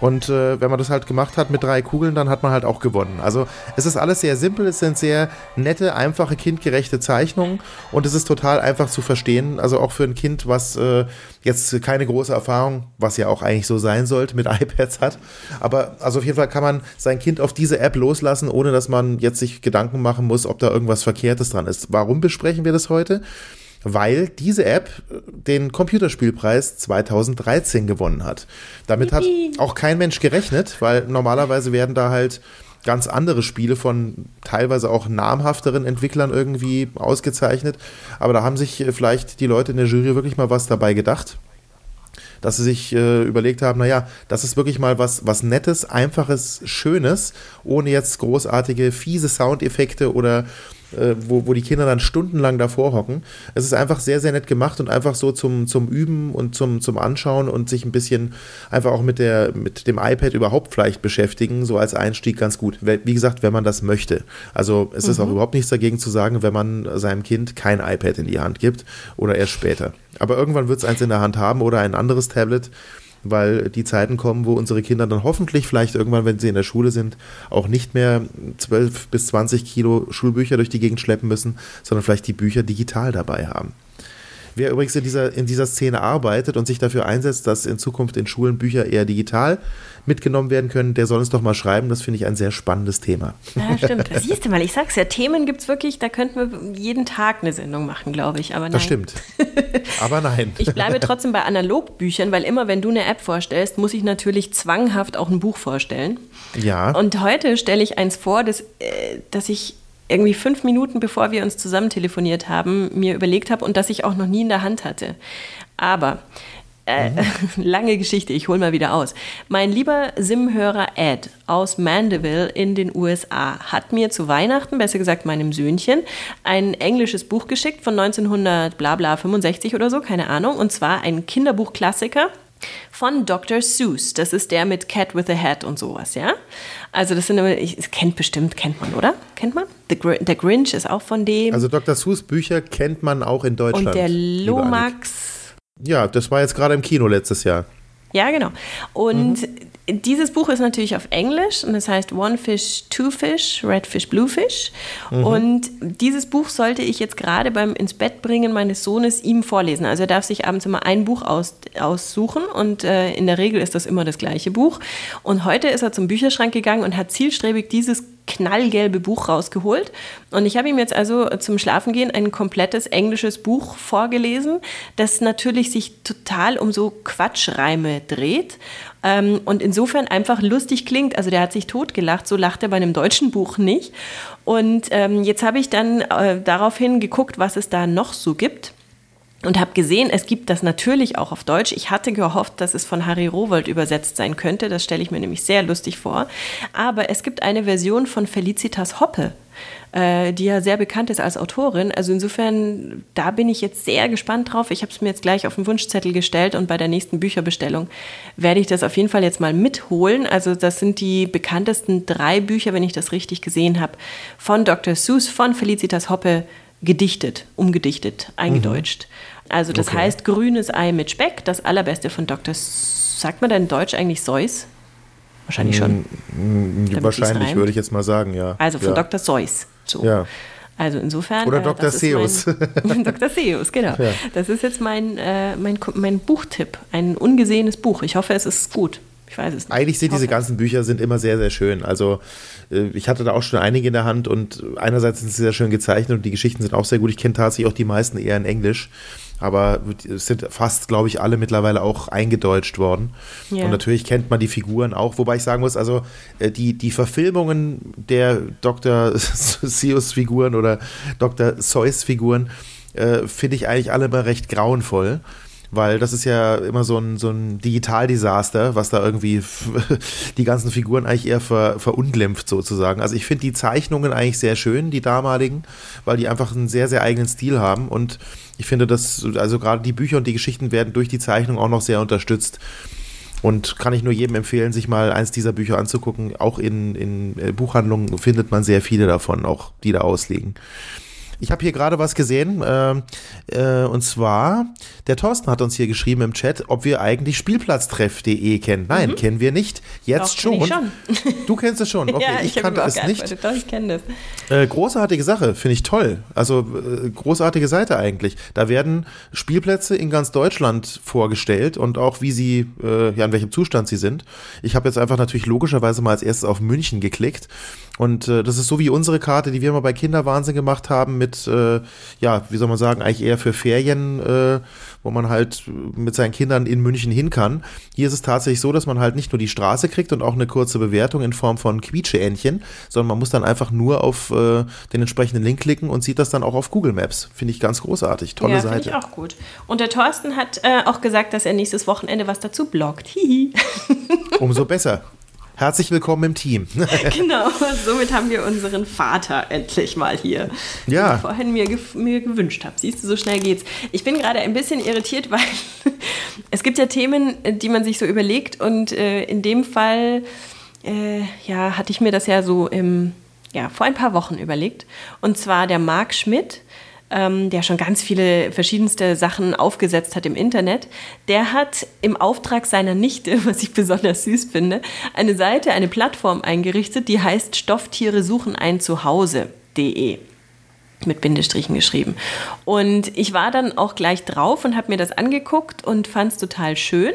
Und äh, wenn man das halt gemacht hat mit drei Kugeln, dann hat man halt auch gewonnen. Also es ist alles sehr simpel, es sind sehr nette, einfache, kindgerechte Zeichnungen und es ist total einfach zu verstehen. Also auch für ein Kind, was äh, jetzt keine große Erfahrung, was ja auch eigentlich so sein sollte, mit <laughs> iPads hat. Aber also auf jeden Fall kann man sein Kind auf diese App loslassen, ohne dass man jetzt sich Gedanken machen muss, ob da irgendwas Verkehrtes dran ist. Warum besprechen wir das heute? Weil diese App den Computerspielpreis 2013 gewonnen hat. Damit hat auch kein Mensch gerechnet, weil normalerweise werden da halt ganz andere Spiele von teilweise auch namhafteren Entwicklern irgendwie ausgezeichnet. Aber da haben sich vielleicht die Leute in der Jury wirklich mal was dabei gedacht dass sie sich äh, überlegt haben, naja, das ist wirklich mal was, was Nettes, Einfaches, Schönes, ohne jetzt großartige, fiese Soundeffekte oder äh, wo, wo die Kinder dann stundenlang davor hocken. Es ist einfach sehr, sehr nett gemacht und einfach so zum, zum Üben und zum, zum Anschauen und sich ein bisschen einfach auch mit, der, mit dem iPad überhaupt vielleicht beschäftigen, so als Einstieg ganz gut. Wie gesagt, wenn man das möchte. Also es mhm. ist auch überhaupt nichts dagegen zu sagen, wenn man seinem Kind kein iPad in die Hand gibt oder erst später. Aber irgendwann wird es eins in der Hand haben oder ein anderes Tablet weil die Zeiten kommen, wo unsere Kinder dann hoffentlich vielleicht irgendwann, wenn sie in der Schule sind, auch nicht mehr 12 bis 20 Kilo Schulbücher durch die Gegend schleppen müssen, sondern vielleicht die Bücher digital dabei haben. Wer übrigens in dieser, in dieser Szene arbeitet und sich dafür einsetzt, dass in Zukunft in Schulen Bücher eher digital mitgenommen werden können, der soll uns doch mal schreiben. Das finde ich ein sehr spannendes Thema. Ja, stimmt. <laughs> Siehst du mal, ich sag's ja, Themen gibt es wirklich, da könnten wir jeden Tag eine Sendung machen, glaube ich. Aber nein. Das stimmt. <laughs> Aber nein. Ich bleibe trotzdem bei Analogbüchern, weil immer, wenn du eine App vorstellst, muss ich natürlich zwanghaft auch ein Buch vorstellen. Ja. Und heute stelle ich eins vor, das, äh, das ich irgendwie fünf Minuten bevor wir uns zusammen telefoniert haben, mir überlegt habe und das ich auch noch nie in der Hand hatte. Aber äh, mhm. <laughs> lange Geschichte, ich hole mal wieder aus. Mein lieber Sim-Hörer Ed aus Mandeville in den USA hat mir zu Weihnachten, besser gesagt meinem Söhnchen, ein englisches Buch geschickt von 1900 bla bla 65 oder so, keine Ahnung, und zwar ein Kinderbuchklassiker von Dr. Seuss. Das ist der mit Cat with a Hat und sowas, ja? Also das sind immer, ich, kennt bestimmt, kennt man, oder? Kennt man? The, der Grinch ist auch von dem. Also Dr. Seuss Bücher kennt man auch in Deutschland. Und der Lomax. Ja, das war jetzt gerade im Kino letztes Jahr. Ja, genau. Und mhm dieses Buch ist natürlich auf Englisch und es heißt One Fish, Two Fish, Red Fish, Blue Fish. Mhm. Und dieses Buch sollte ich jetzt gerade beim ins Bett bringen meines Sohnes ihm vorlesen. Also er darf sich abends immer ein Buch aus, aussuchen und äh, in der Regel ist das immer das gleiche Buch. Und heute ist er zum Bücherschrank gegangen und hat zielstrebig dieses knallgelbe Buch rausgeholt. Und ich habe ihm jetzt also zum Schlafengehen ein komplettes englisches Buch vorgelesen, das natürlich sich total um so Quatschreime dreht. Ähm, und insofern einfach lustig klingt. Also der hat sich totgelacht, so lacht er bei einem deutschen Buch nicht. Und ähm, jetzt habe ich dann äh, daraufhin geguckt, was es da noch so gibt und habe gesehen, es gibt das natürlich auch auf Deutsch. Ich hatte gehofft, dass es von Harry Rowold übersetzt sein könnte. Das stelle ich mir nämlich sehr lustig vor. Aber es gibt eine Version von Felicitas Hoppe, äh, die ja sehr bekannt ist als Autorin. Also insofern, da bin ich jetzt sehr gespannt drauf. Ich habe es mir jetzt gleich auf den Wunschzettel gestellt und bei der nächsten Bücherbestellung werde ich das auf jeden Fall jetzt mal mitholen. Also das sind die bekanntesten drei Bücher, wenn ich das richtig gesehen habe, von Dr. Seuss, von Felicitas Hoppe gedichtet, umgedichtet, eingedeutscht. Mhm. Also das okay. heißt grünes Ei mit Speck, das allerbeste von Dr. S sagt man denn in Deutsch eigentlich Seuss? Wahrscheinlich schon. Mm, wahrscheinlich würde ich jetzt mal sagen, ja. Also von ja. Dr. Seuss. So. Ja. Also insofern. Oder äh, Dr. Seuss. Dr. Seuss, genau. Ja. Das ist jetzt mein, äh, mein, mein Buchtipp. Ein ungesehenes Buch. Ich hoffe, es ist gut. Ich weiß es nicht. Eigentlich sind diese ganzen Bücher sind immer sehr, sehr schön. Also äh, ich hatte da auch schon einige in der Hand und einerseits sind sie sehr schön gezeichnet und die Geschichten sind auch sehr gut. Ich kenne tatsächlich auch die meisten eher in Englisch, aber es sind fast, glaube ich, alle mittlerweile auch eingedeutscht worden. Yeah. Und natürlich kennt man die Figuren auch, wobei ich sagen muss, also äh, die, die Verfilmungen der Dr. <laughs> Seuss-Figuren oder Dr. Seuss-Figuren äh, finde ich eigentlich alle immer recht grauenvoll weil das ist ja immer so ein, so ein Digitaldesaster, was da irgendwie <laughs> die ganzen Figuren eigentlich eher ver, verunglimpft sozusagen. Also ich finde die Zeichnungen eigentlich sehr schön, die damaligen, weil die einfach einen sehr, sehr eigenen Stil haben und ich finde, dass also gerade die Bücher und die Geschichten werden durch die Zeichnung auch noch sehr unterstützt. Und kann ich nur jedem empfehlen, sich mal eins dieser Bücher anzugucken. Auch in, in äh, Buchhandlungen findet man sehr viele davon, auch die da ausliegen. Ich habe hier gerade was gesehen, äh, äh, und zwar, der Thorsten hat uns hier geschrieben im Chat, ob wir eigentlich Spielplatztreff.de kennen. Nein, mhm. kennen wir nicht. Jetzt Doch, schon. schon. Du kennst es schon. <laughs> Okay, ja, ich, ich kannte es nicht. Doch, ich kenne das. Äh, großartige Sache, finde ich toll. Also äh, großartige Seite eigentlich. Da werden Spielplätze in ganz Deutschland vorgestellt und auch wie sie, äh, ja, in welchem Zustand sie sind. Ich habe jetzt einfach natürlich logischerweise mal als erstes auf München geklickt und äh, das ist so wie unsere Karte, die wir mal bei Kinderwahnsinn gemacht haben mit, äh, ja, wie soll man sagen, eigentlich eher für Ferien, äh, wo man halt mit seinen Kindern in München hin kann. Hier ist es tatsächlich so, dass man halt nicht nur die Straße kriegt und auch eine kurze Bewertung in Form von Quietscheentchen, sondern man muss dann einfach nur auf äh, den entsprechenden Link klicken und sieht das dann auch auf Google Maps. Finde ich ganz großartig. Tolle ja, Seite. Finde ich auch gut. Und der Thorsten hat äh, auch gesagt, dass er nächstes Wochenende was dazu bloggt. Hihi. Umso besser. Herzlich willkommen im Team. <laughs> <laughs> genau, somit haben wir unseren Vater endlich mal hier. Ja. Den ich vorhin mir, mir gewünscht habe. Siehst du, so schnell geht's. Ich bin gerade ein bisschen irritiert, <laughs> weil es gibt ja Themen, die man sich so überlegt und äh, in dem Fall äh, ja, hatte ich mir das ja so im, ja, vor ein paar Wochen überlegt. Und zwar der Marc Schmidt ähm, der schon ganz viele verschiedenste Sachen aufgesetzt hat im Internet, der hat im Auftrag seiner Nichte, <laughs> was ich besonders süß finde, eine Seite, eine Plattform eingerichtet, die heißt Stofftiere suchen ein Zuhause.de mit Bindestrichen geschrieben. Und ich war dann auch gleich drauf und habe mir das angeguckt und fand es total schön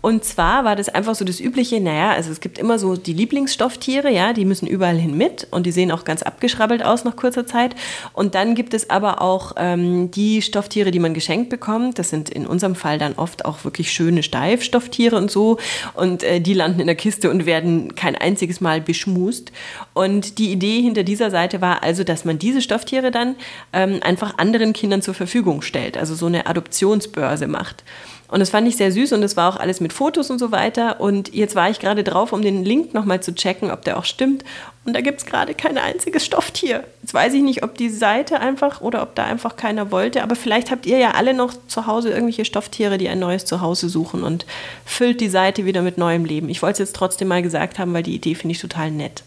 und zwar war das einfach so das Übliche, naja, also es gibt immer so die Lieblingsstofftiere, ja, die müssen überall hin mit und die sehen auch ganz abgeschrabbelt aus nach kurzer Zeit. Und dann gibt es aber auch ähm, die Stofftiere, die man geschenkt bekommt. Das sind in unserem Fall dann oft auch wirklich schöne Steifstofftiere und so. Und äh, die landen in der Kiste und werden kein einziges Mal beschmust. Und die Idee hinter dieser Seite war also, dass man diese Stofftiere dann ähm, einfach anderen Kindern zur Verfügung stellt, also so eine Adoptionsbörse macht. Und das fand ich sehr süß und das war auch alles mit Fotos und so weiter. Und jetzt war ich gerade drauf, um den Link nochmal zu checken, ob der auch stimmt. Und da gibt es gerade kein einziges Stofftier. Jetzt weiß ich nicht, ob die Seite einfach oder ob da einfach keiner wollte. Aber vielleicht habt ihr ja alle noch zu Hause irgendwelche Stofftiere, die ein neues Zuhause suchen und füllt die Seite wieder mit neuem Leben. Ich wollte es jetzt trotzdem mal gesagt haben, weil die Idee finde ich total nett.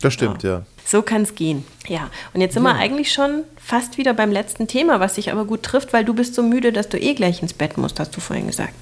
Das stimmt, ja. ja. So kann es gehen. Ja, und jetzt sind ja. wir eigentlich schon fast wieder beim letzten Thema, was sich aber gut trifft, weil du bist so müde, dass du eh gleich ins Bett musst, hast du vorhin gesagt.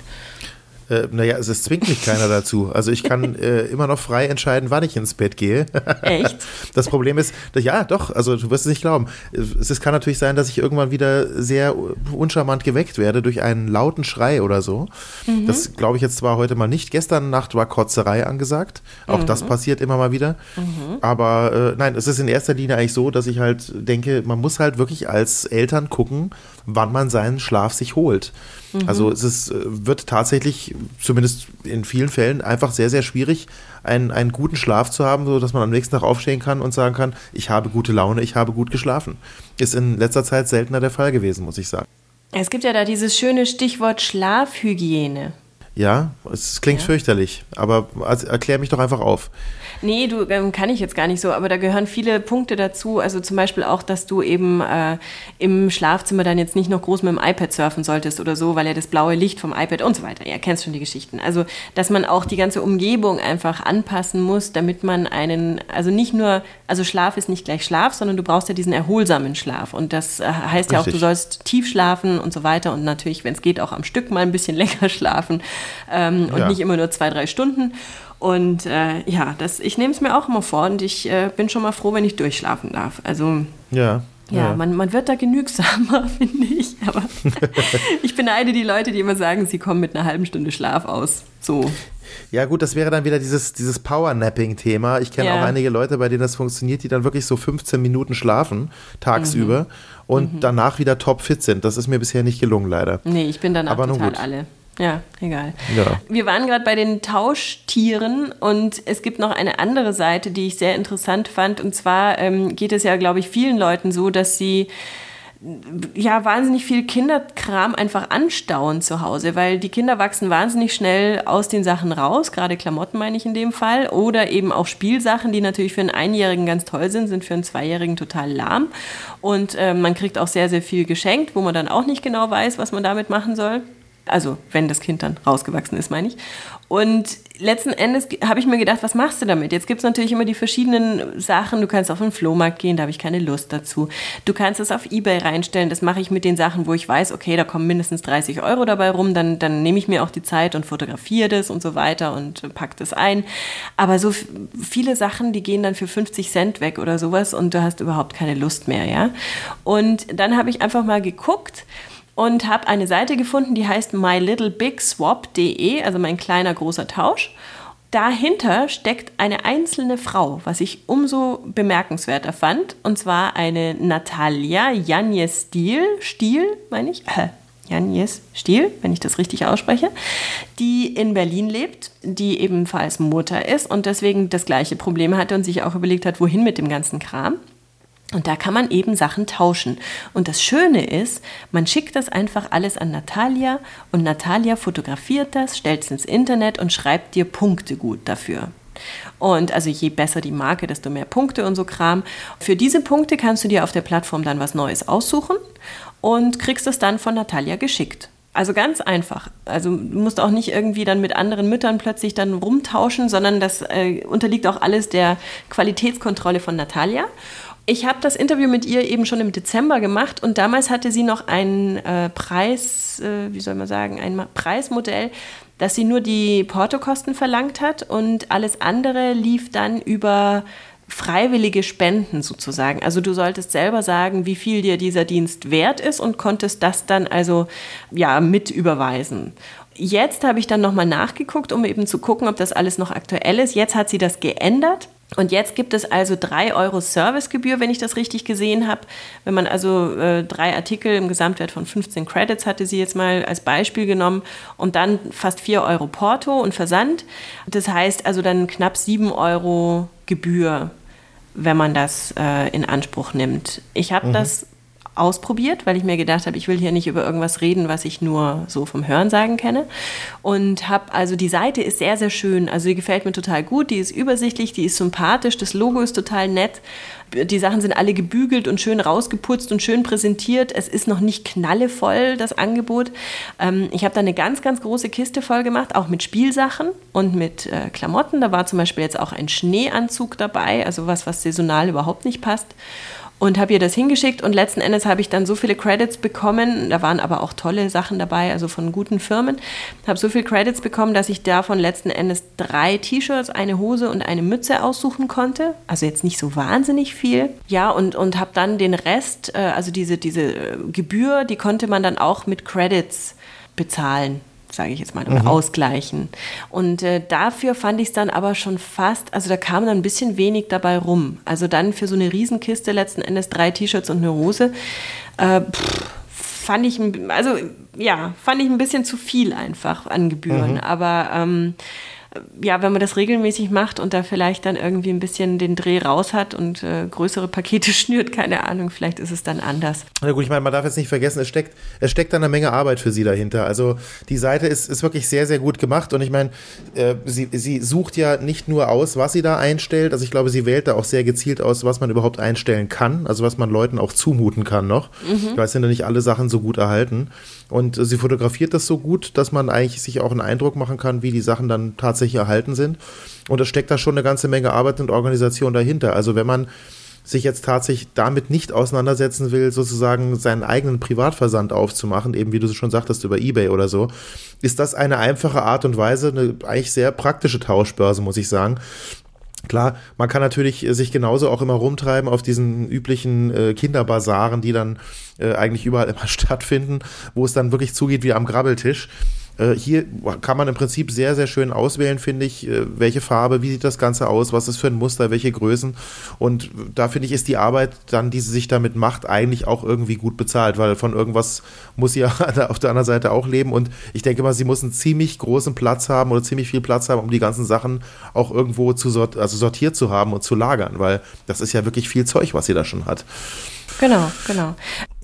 Äh, naja, es, es zwingt mich keiner dazu. Also ich kann <laughs> äh, immer noch frei entscheiden, wann ich ins Bett gehe. Echt? <laughs> Das Problem ist, dass, ja, doch, also du wirst es nicht glauben. Es, es kann natürlich sein, dass ich irgendwann wieder sehr uncharmant geweckt werde durch einen lauten Schrei oder so. Mhm. Das glaube ich jetzt zwar heute mal nicht. Gestern Nacht war Kotzerei angesagt. Auch mhm. das passiert immer mal wieder. Mhm. Aber äh, nein, es ist in erster Linie eigentlich so, dass ich halt denke, man muss halt wirklich als Eltern gucken, wann man seinen Schlaf sich holt. Mhm. Also es ist, äh, wird tatsächlich, zumindest in vielen Fällen, einfach sehr, sehr schwierig, einen, einen guten Schlaf zu haben, sodass man am nächsten Tag aufstehen kann und sagen kann, ich habe gute Laune, ich habe gut geschlafen. Ist in letzter Zeit seltener der Fall gewesen, muss ich sagen. Es gibt ja da dieses schöne Stichwort Schlafhygiene. Ja, es klingt ja. fürchterlich, aber also, erklär mich doch einfach auf. Nee, du ähm, kann ich jetzt gar nicht so, aber da gehören viele Punkte dazu. Also zum Beispiel auch, dass du eben äh, im Schlafzimmer dann jetzt nicht noch groß mit dem iPad surfen solltest oder so, weil ja das blaue Licht vom iPad und so weiter. Ja, kennst schon die Geschichten. Also, dass man auch die ganze Umgebung einfach anpassen muss, damit man einen, also nicht nur, also Schlaf ist nicht gleich Schlaf, sondern du brauchst ja diesen erholsamen Schlaf. Und das äh, heißt Richtig. ja auch, du sollst tief schlafen und so weiter und natürlich, wenn es geht, auch am Stück mal ein bisschen <laughs> länger schlafen ähm, und ja. nicht immer nur zwei, drei Stunden. Und äh, ja, das, ich nehme es mir auch immer vor und ich äh, bin schon mal froh, wenn ich durchschlafen darf. Also ja. Ja, ja. Man, man wird da genügsamer, <laughs> finde ich. Aber <laughs> ich beneide die Leute, die immer sagen, sie kommen mit einer halben Stunde Schlaf aus. So. Ja, gut, das wäre dann wieder dieses, dieses Power-Napping-Thema. Ich kenne ja. auch einige Leute, bei denen das funktioniert, die dann wirklich so 15 Minuten schlafen, tagsüber, mhm. und mhm. danach wieder topfit sind. Das ist mir bisher nicht gelungen, leider. Nee, ich bin danach Aber total alle. Ja, egal. Ja. Wir waren gerade bei den Tauschtieren und es gibt noch eine andere Seite, die ich sehr interessant fand. Und zwar ähm, geht es ja, glaube ich, vielen Leuten so, dass sie ja wahnsinnig viel Kinderkram einfach anstauen zu Hause, weil die Kinder wachsen wahnsinnig schnell aus den Sachen raus, gerade Klamotten meine ich in dem Fall, oder eben auch Spielsachen, die natürlich für einen Einjährigen ganz toll sind, sind für einen Zweijährigen total lahm. Und äh, man kriegt auch sehr, sehr viel geschenkt, wo man dann auch nicht genau weiß, was man damit machen soll. Also wenn das Kind dann rausgewachsen ist, meine ich. Und letzten Endes habe ich mir gedacht, was machst du damit? Jetzt gibt es natürlich immer die verschiedenen Sachen. Du kannst auf den Flohmarkt gehen, da habe ich keine Lust dazu. Du kannst es auf Ebay reinstellen. Das mache ich mit den Sachen, wo ich weiß, okay, da kommen mindestens 30 Euro dabei rum. Dann, dann nehme ich mir auch die Zeit und fotografiere das und so weiter und packe das ein. Aber so viele Sachen, die gehen dann für 50 Cent weg oder sowas und du hast überhaupt keine Lust mehr, ja. Und dann habe ich einfach mal geguckt, und habe eine Seite gefunden, die heißt mylittlebigswap.de, also mein kleiner großer Tausch. Dahinter steckt eine einzelne Frau, was ich umso bemerkenswerter fand, und zwar eine Natalia Janjes Stiel, Stiel, meine ich, äh, Janjes Stiel, wenn ich das richtig ausspreche, die in Berlin lebt, die ebenfalls Mutter ist und deswegen das gleiche Problem hatte und sich auch überlegt hat, wohin mit dem ganzen Kram. Und da kann man eben Sachen tauschen. Und das Schöne ist, man schickt das einfach alles an Natalia und Natalia fotografiert das, stellt es ins Internet und schreibt dir Punkte gut dafür. Und also je besser die Marke, desto mehr Punkte und so Kram. Für diese Punkte kannst du dir auf der Plattform dann was Neues aussuchen und kriegst es dann von Natalia geschickt. Also ganz einfach. Also du musst auch nicht irgendwie dann mit anderen Müttern plötzlich dann rumtauschen, sondern das äh, unterliegt auch alles der Qualitätskontrolle von Natalia. Ich habe das Interview mit ihr eben schon im Dezember gemacht und damals hatte sie noch ein äh, Preis, äh, wie soll man sagen, ein Preismodell, dass sie nur die Portokosten verlangt hat und alles andere lief dann über freiwillige Spenden sozusagen. Also du solltest selber sagen, wie viel dir dieser Dienst wert ist und konntest das dann also ja mit überweisen. Jetzt habe ich dann nochmal nachgeguckt, um eben zu gucken, ob das alles noch aktuell ist. Jetzt hat sie das geändert. Und jetzt gibt es also 3 Euro Servicegebühr, wenn ich das richtig gesehen habe. Wenn man also äh, drei Artikel im Gesamtwert von 15 Credits hatte sie jetzt mal als Beispiel genommen und dann fast 4 Euro Porto und Versand. Das heißt also dann knapp 7 Euro Gebühr, wenn man das äh, in Anspruch nimmt. Ich habe mhm. das ausprobiert, weil ich mir gedacht habe, ich will hier nicht über irgendwas reden, was ich nur so vom Hörensagen kenne. Und habe, also die Seite ist sehr, sehr schön. Also die gefällt mir total gut. Die ist übersichtlich, die ist sympathisch, das Logo ist total nett. Die Sachen sind alle gebügelt und schön rausgeputzt und schön präsentiert. Es ist noch nicht knallevoll, das Angebot. Ähm, ich habe da eine ganz, ganz große Kiste voll gemacht, auch mit Spielsachen und mit äh, Klamotten. Da war zum Beispiel jetzt auch ein Schneeanzug dabei, also was, was saisonal überhaupt nicht passt und habe ihr das hingeschickt. Und letzten Endes habe ich dann so viele Credits bekommen, da waren aber auch tolle Sachen dabei, also von guten Firmen, habe so viele Credits bekommen, dass ich davon letzten Endes drei T-Shirts, eine Hose und eine Mütze aussuchen konnte, also jetzt nicht so wahnsinnig viel, ja und, und habe dann den Rest, äh, also diese, diese Gebühr, die konnte man dann auch mit Credits bezahlen sage ich jetzt mal, oder mhm. ausgleichen. Und äh, dafür fand ich es dann aber schon fast, also da kam dann ein bisschen wenig dabei rum. Also dann für so eine Riesenkiste letzten Endes drei T-Shirts und eine Hose, äh, pff, fand ich, also ja, fand ich ein bisschen zu viel einfach an Gebühren. Mhm. Aber ähm, ja, wenn man das regelmäßig macht und da vielleicht dann irgendwie ein bisschen den Dreh raus hat und äh, größere Pakete <laughs> schnürt, keine Ahnung, vielleicht ist es dann anders. Na gut, ich meine, man darf jetzt nicht vergessen, es steckt, es steckt eine Menge Arbeit für sie dahinter. Also die Seite ist, ist wirklich sehr, sehr gut gemacht und ich meine, äh, sie, sie sucht ja nicht nur aus, was sie da einstellt, also ich glaube, sie wählt da auch sehr gezielt aus, was man überhaupt einstellen kann, also was man Leuten auch zumuten kann noch, mhm. weil es sind ja nicht alle Sachen so gut erhalten. Und sie fotografiert das so gut, dass man eigentlich sich auch einen Eindruck machen kann, wie die Sachen dann tatsächlich erhalten sind. Und es steckt da schon eine ganze Menge Arbeit und Organisation dahinter. Also wenn man sich jetzt tatsächlich damit nicht auseinandersetzen will, sozusagen seinen eigenen Privatversand aufzumachen, eben wie du schon sagtest, über Ebay oder so, ist das eine einfache Art und Weise, eine eigentlich sehr praktische Tauschbörse, muss ich sagen. Klar, man kann natürlich sich genauso auch immer rumtreiben auf diesen üblichen äh, Kinderbasaren, die dann äh, eigentlich überall <laughs> immer stattfinden, wo es dann wirklich zugeht wie am Grabbeltisch. Äh, hier kann man im Prinzip sehr, sehr schön auswählen, finde ich, äh, welche Farbe, wie sieht das Ganze aus, was ist für ein Muster, welche Größen. Und da finde ich, ist die Arbeit dann, die sie sich damit macht, eigentlich auch irgendwie gut bezahlt, weil von irgendwas muss sie ja <laughs> auf der anderen Seite auch leben. Und ich denke mal, sie muss einen ziemlich großen Platz haben oder ziemlich viel Platz haben, um die ganzen Sachen auch irgendwo zu sort also sortiert zu haben und zu lagern, weil das ist ja wirklich viel Zeug, was sie da schon hat. Genau, genau.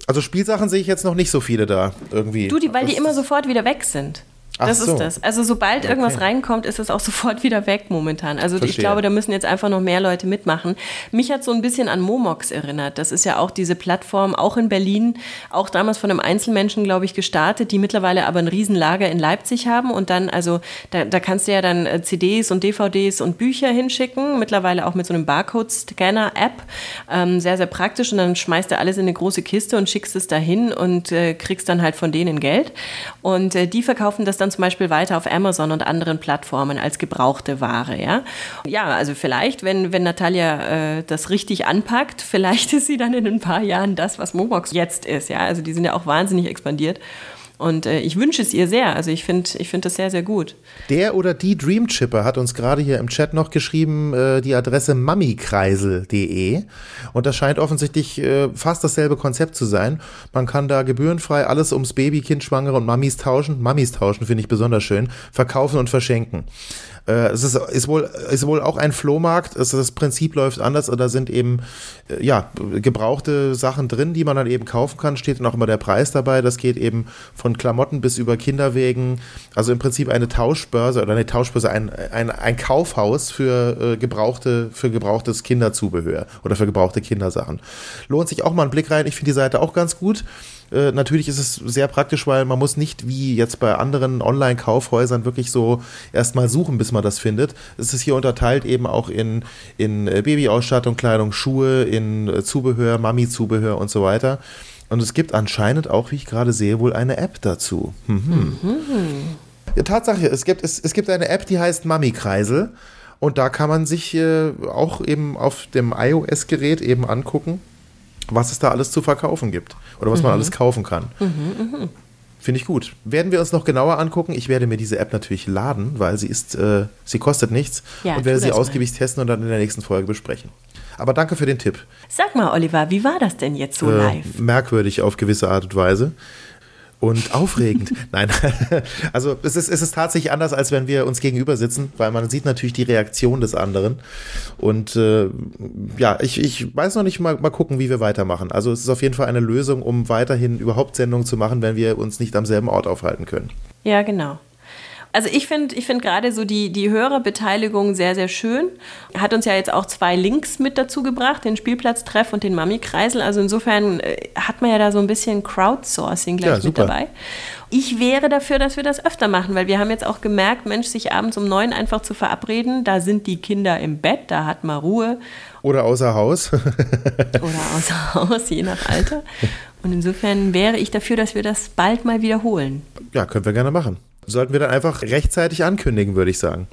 Also Spielsachen sehe ich jetzt noch nicht so viele da irgendwie. Du, die, weil die immer sofort wieder weg sind. Das so. ist das. Also sobald okay. irgendwas reinkommt, ist es auch <laughs> sofort wieder weg momentan. Also Verstehe. ich glaube, da müssen jetzt einfach noch mehr Leute mitmachen. Mich hat so ein bisschen an Momox erinnert. Das ist ja auch diese Plattform, auch in Berlin, auch damals von einem Einzelmenschen, glaube ich, gestartet, die mittlerweile aber ein Riesenlager in Leipzig haben. Und dann, also da, da kannst du ja dann äh, CDs und DVDs und Bücher hinschicken, mittlerweile auch mit so einem Barcode-Scanner-App. Ähm, sehr, sehr praktisch. Und dann schmeißt du alles in eine große Kiste und schickst es dahin und äh, kriegst dann halt von denen Geld. Und äh, die verkaufen das dann dann zum Beispiel weiter auf Amazon und anderen Plattformen als gebrauchte Ware. Ja, ja also vielleicht, wenn, wenn Natalia äh, das richtig anpackt, vielleicht <laughs> ist sie dann in ein paar Jahren das, was Momox jetzt ist. Ja, also die sind ja auch wahnsinnig expandiert. Und äh, ich wünsche es ihr sehr. Also ich finde ich find das sehr, sehr gut. Der oder die Dreamchipper hat uns gerade hier im Chat noch geschrieben, äh, die Adresse mammikreisel.de. Und das scheint offensichtlich äh, fast dasselbe Konzept zu sein. Man kann da gebührenfrei alles ums Baby, Kind, Schwangere und Mammis tauschen. Mammis tauschen finde ich besonders schön. Verkaufen und verschenken. Äh, es ist, ist, wohl, ist wohl auch ein Flohmarkt. Es, das Prinzip läuft anders. Da sind eben äh, ja, gebrauchte Sachen drin, die man dann eben kaufen kann. Steht dann auch immer der Preis dabei. Das geht eben von Klamotten bis über Kinderwegen. Also im Prinzip eine Tauschbörse oder eine Tauschbörse, ein, ein, ein Kaufhaus für, äh, gebrauchte, für gebrauchtes Kinderzubehör oder für gebrauchte Kindersachen. Lohnt sich auch mal ein Blick rein. Ich finde die Seite auch ganz gut. Äh, natürlich ist es sehr praktisch, weil man muss nicht wie jetzt bei anderen Online-Kaufhäusern wirklich so erstmal suchen, bis man das findet. Es ist hier unterteilt eben auch in, in äh, Babyausstattung, Kleidung, Schuhe, in äh, Zubehör, Mami-Zubehör und so weiter. Und es gibt anscheinend auch, wie ich gerade sehe, wohl eine App dazu. Mhm. Mhm. Tatsache, es gibt, es, es gibt eine App, die heißt Mami-Kreisel. Und da kann man sich äh, auch eben auf dem iOS-Gerät eben angucken, was es da alles zu verkaufen gibt oder was mhm. man alles kaufen kann. Mhm, mh. Finde ich gut. Werden wir uns noch genauer angucken. Ich werde mir diese App natürlich laden, weil sie ist, äh, sie kostet nichts ja, und werde sie ausgiebig mal. testen und dann in der nächsten Folge besprechen. Aber danke für den Tipp. Sag mal, Oliver, wie war das denn jetzt so äh, live? Merkwürdig auf gewisse Art und Weise und aufregend. <laughs> Nein, <laughs> also es ist, es ist tatsächlich anders, als wenn wir uns gegenüber sitzen, weil man sieht natürlich die Reaktion des anderen. Und äh, ja, ich, ich weiß noch nicht, mal, mal gucken, wie wir weitermachen. Also es ist auf jeden Fall eine Lösung, um weiterhin überhaupt Sendungen zu machen, wenn wir uns nicht am selben Ort aufhalten können. Ja, genau. Also ich finde ich find gerade so die, die Hörerbeteiligung sehr, sehr schön. Hat uns ja jetzt auch zwei Links mit dazu gebracht, den Spielplatztreff und den Mami-Kreisel. Also insofern äh, hat man ja da so ein bisschen Crowdsourcing gleich ja, mit dabei. Ich wäre dafür, dass wir das öfter machen, weil wir haben jetzt auch gemerkt, Mensch, sich abends um neun einfach zu verabreden, da sind die Kinder im Bett, da hat man Ruhe. Oder außer Haus. <laughs> Oder außer Haus, je nach Alter. Und insofern wäre ich dafür, dass wir das bald mal wiederholen. Ja, können wir gerne machen sollten wir dann einfach rechtzeitig ankündigen, würde ich sagen.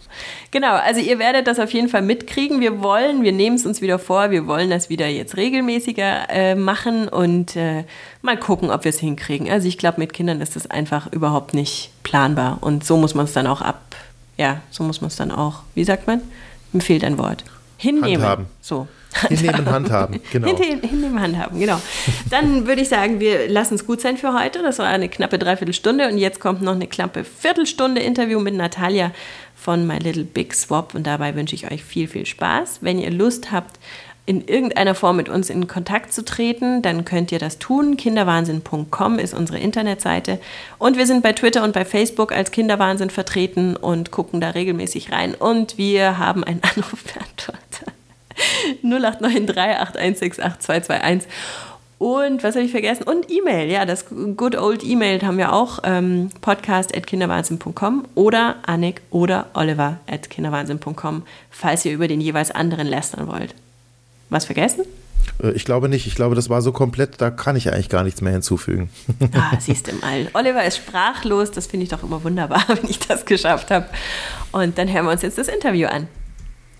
Genau, also ihr werdet das auf jeden Fall mitkriegen. Wir wollen, wir nehmen es uns wieder vor, wir wollen das wieder jetzt regelmäßiger äh, machen und äh, mal gucken, ob wir es hinkriegen. Also ich glaube, mit Kindern ist das einfach überhaupt nicht planbar und so muss man es dann auch ab, ja, so muss man es dann auch, wie sagt man? Mir fehlt ein Wort. Hinnehmen. Handhaben. So. <laughs> Hinnehmen, handhaben, genau. Hinnehmen, handhaben, genau. Dann würde ich sagen, wir lassen es gut sein für heute. Das war eine knappe Dreiviertelstunde und jetzt kommt noch eine knappe Viertelstunde Interview mit Natalia von My Little Big Swap und dabei wünsche ich euch viel, viel Spaß. Wenn ihr Lust habt, in irgendeiner Form mit uns in Kontakt zu treten, dann könnt ihr das tun. Kinderwahnsinn.com ist unsere Internetseite. Und wir sind bei Twitter und bei Facebook als Kinderwahnsinn vertreten und gucken da regelmäßig rein. Und wir haben einen <laughs> Anrufbeantworter. 089381682221. Und was habe ich vergessen? Und E-Mail, ja, das good old E-Mail haben wir auch, ähm, podcast.kinderwahnsinn.com oder Annik oder Oliver at kinderwahnsinn.com, falls ihr über den jeweils anderen lästern wollt. Was vergessen? Äh, ich glaube nicht. Ich glaube, das war so komplett, da kann ich eigentlich gar nichts mehr hinzufügen. Ah, <laughs> siehst du mal. Oliver ist sprachlos. Das finde ich doch immer wunderbar, <laughs> wenn ich das geschafft habe. Und dann hören wir uns jetzt das Interview an.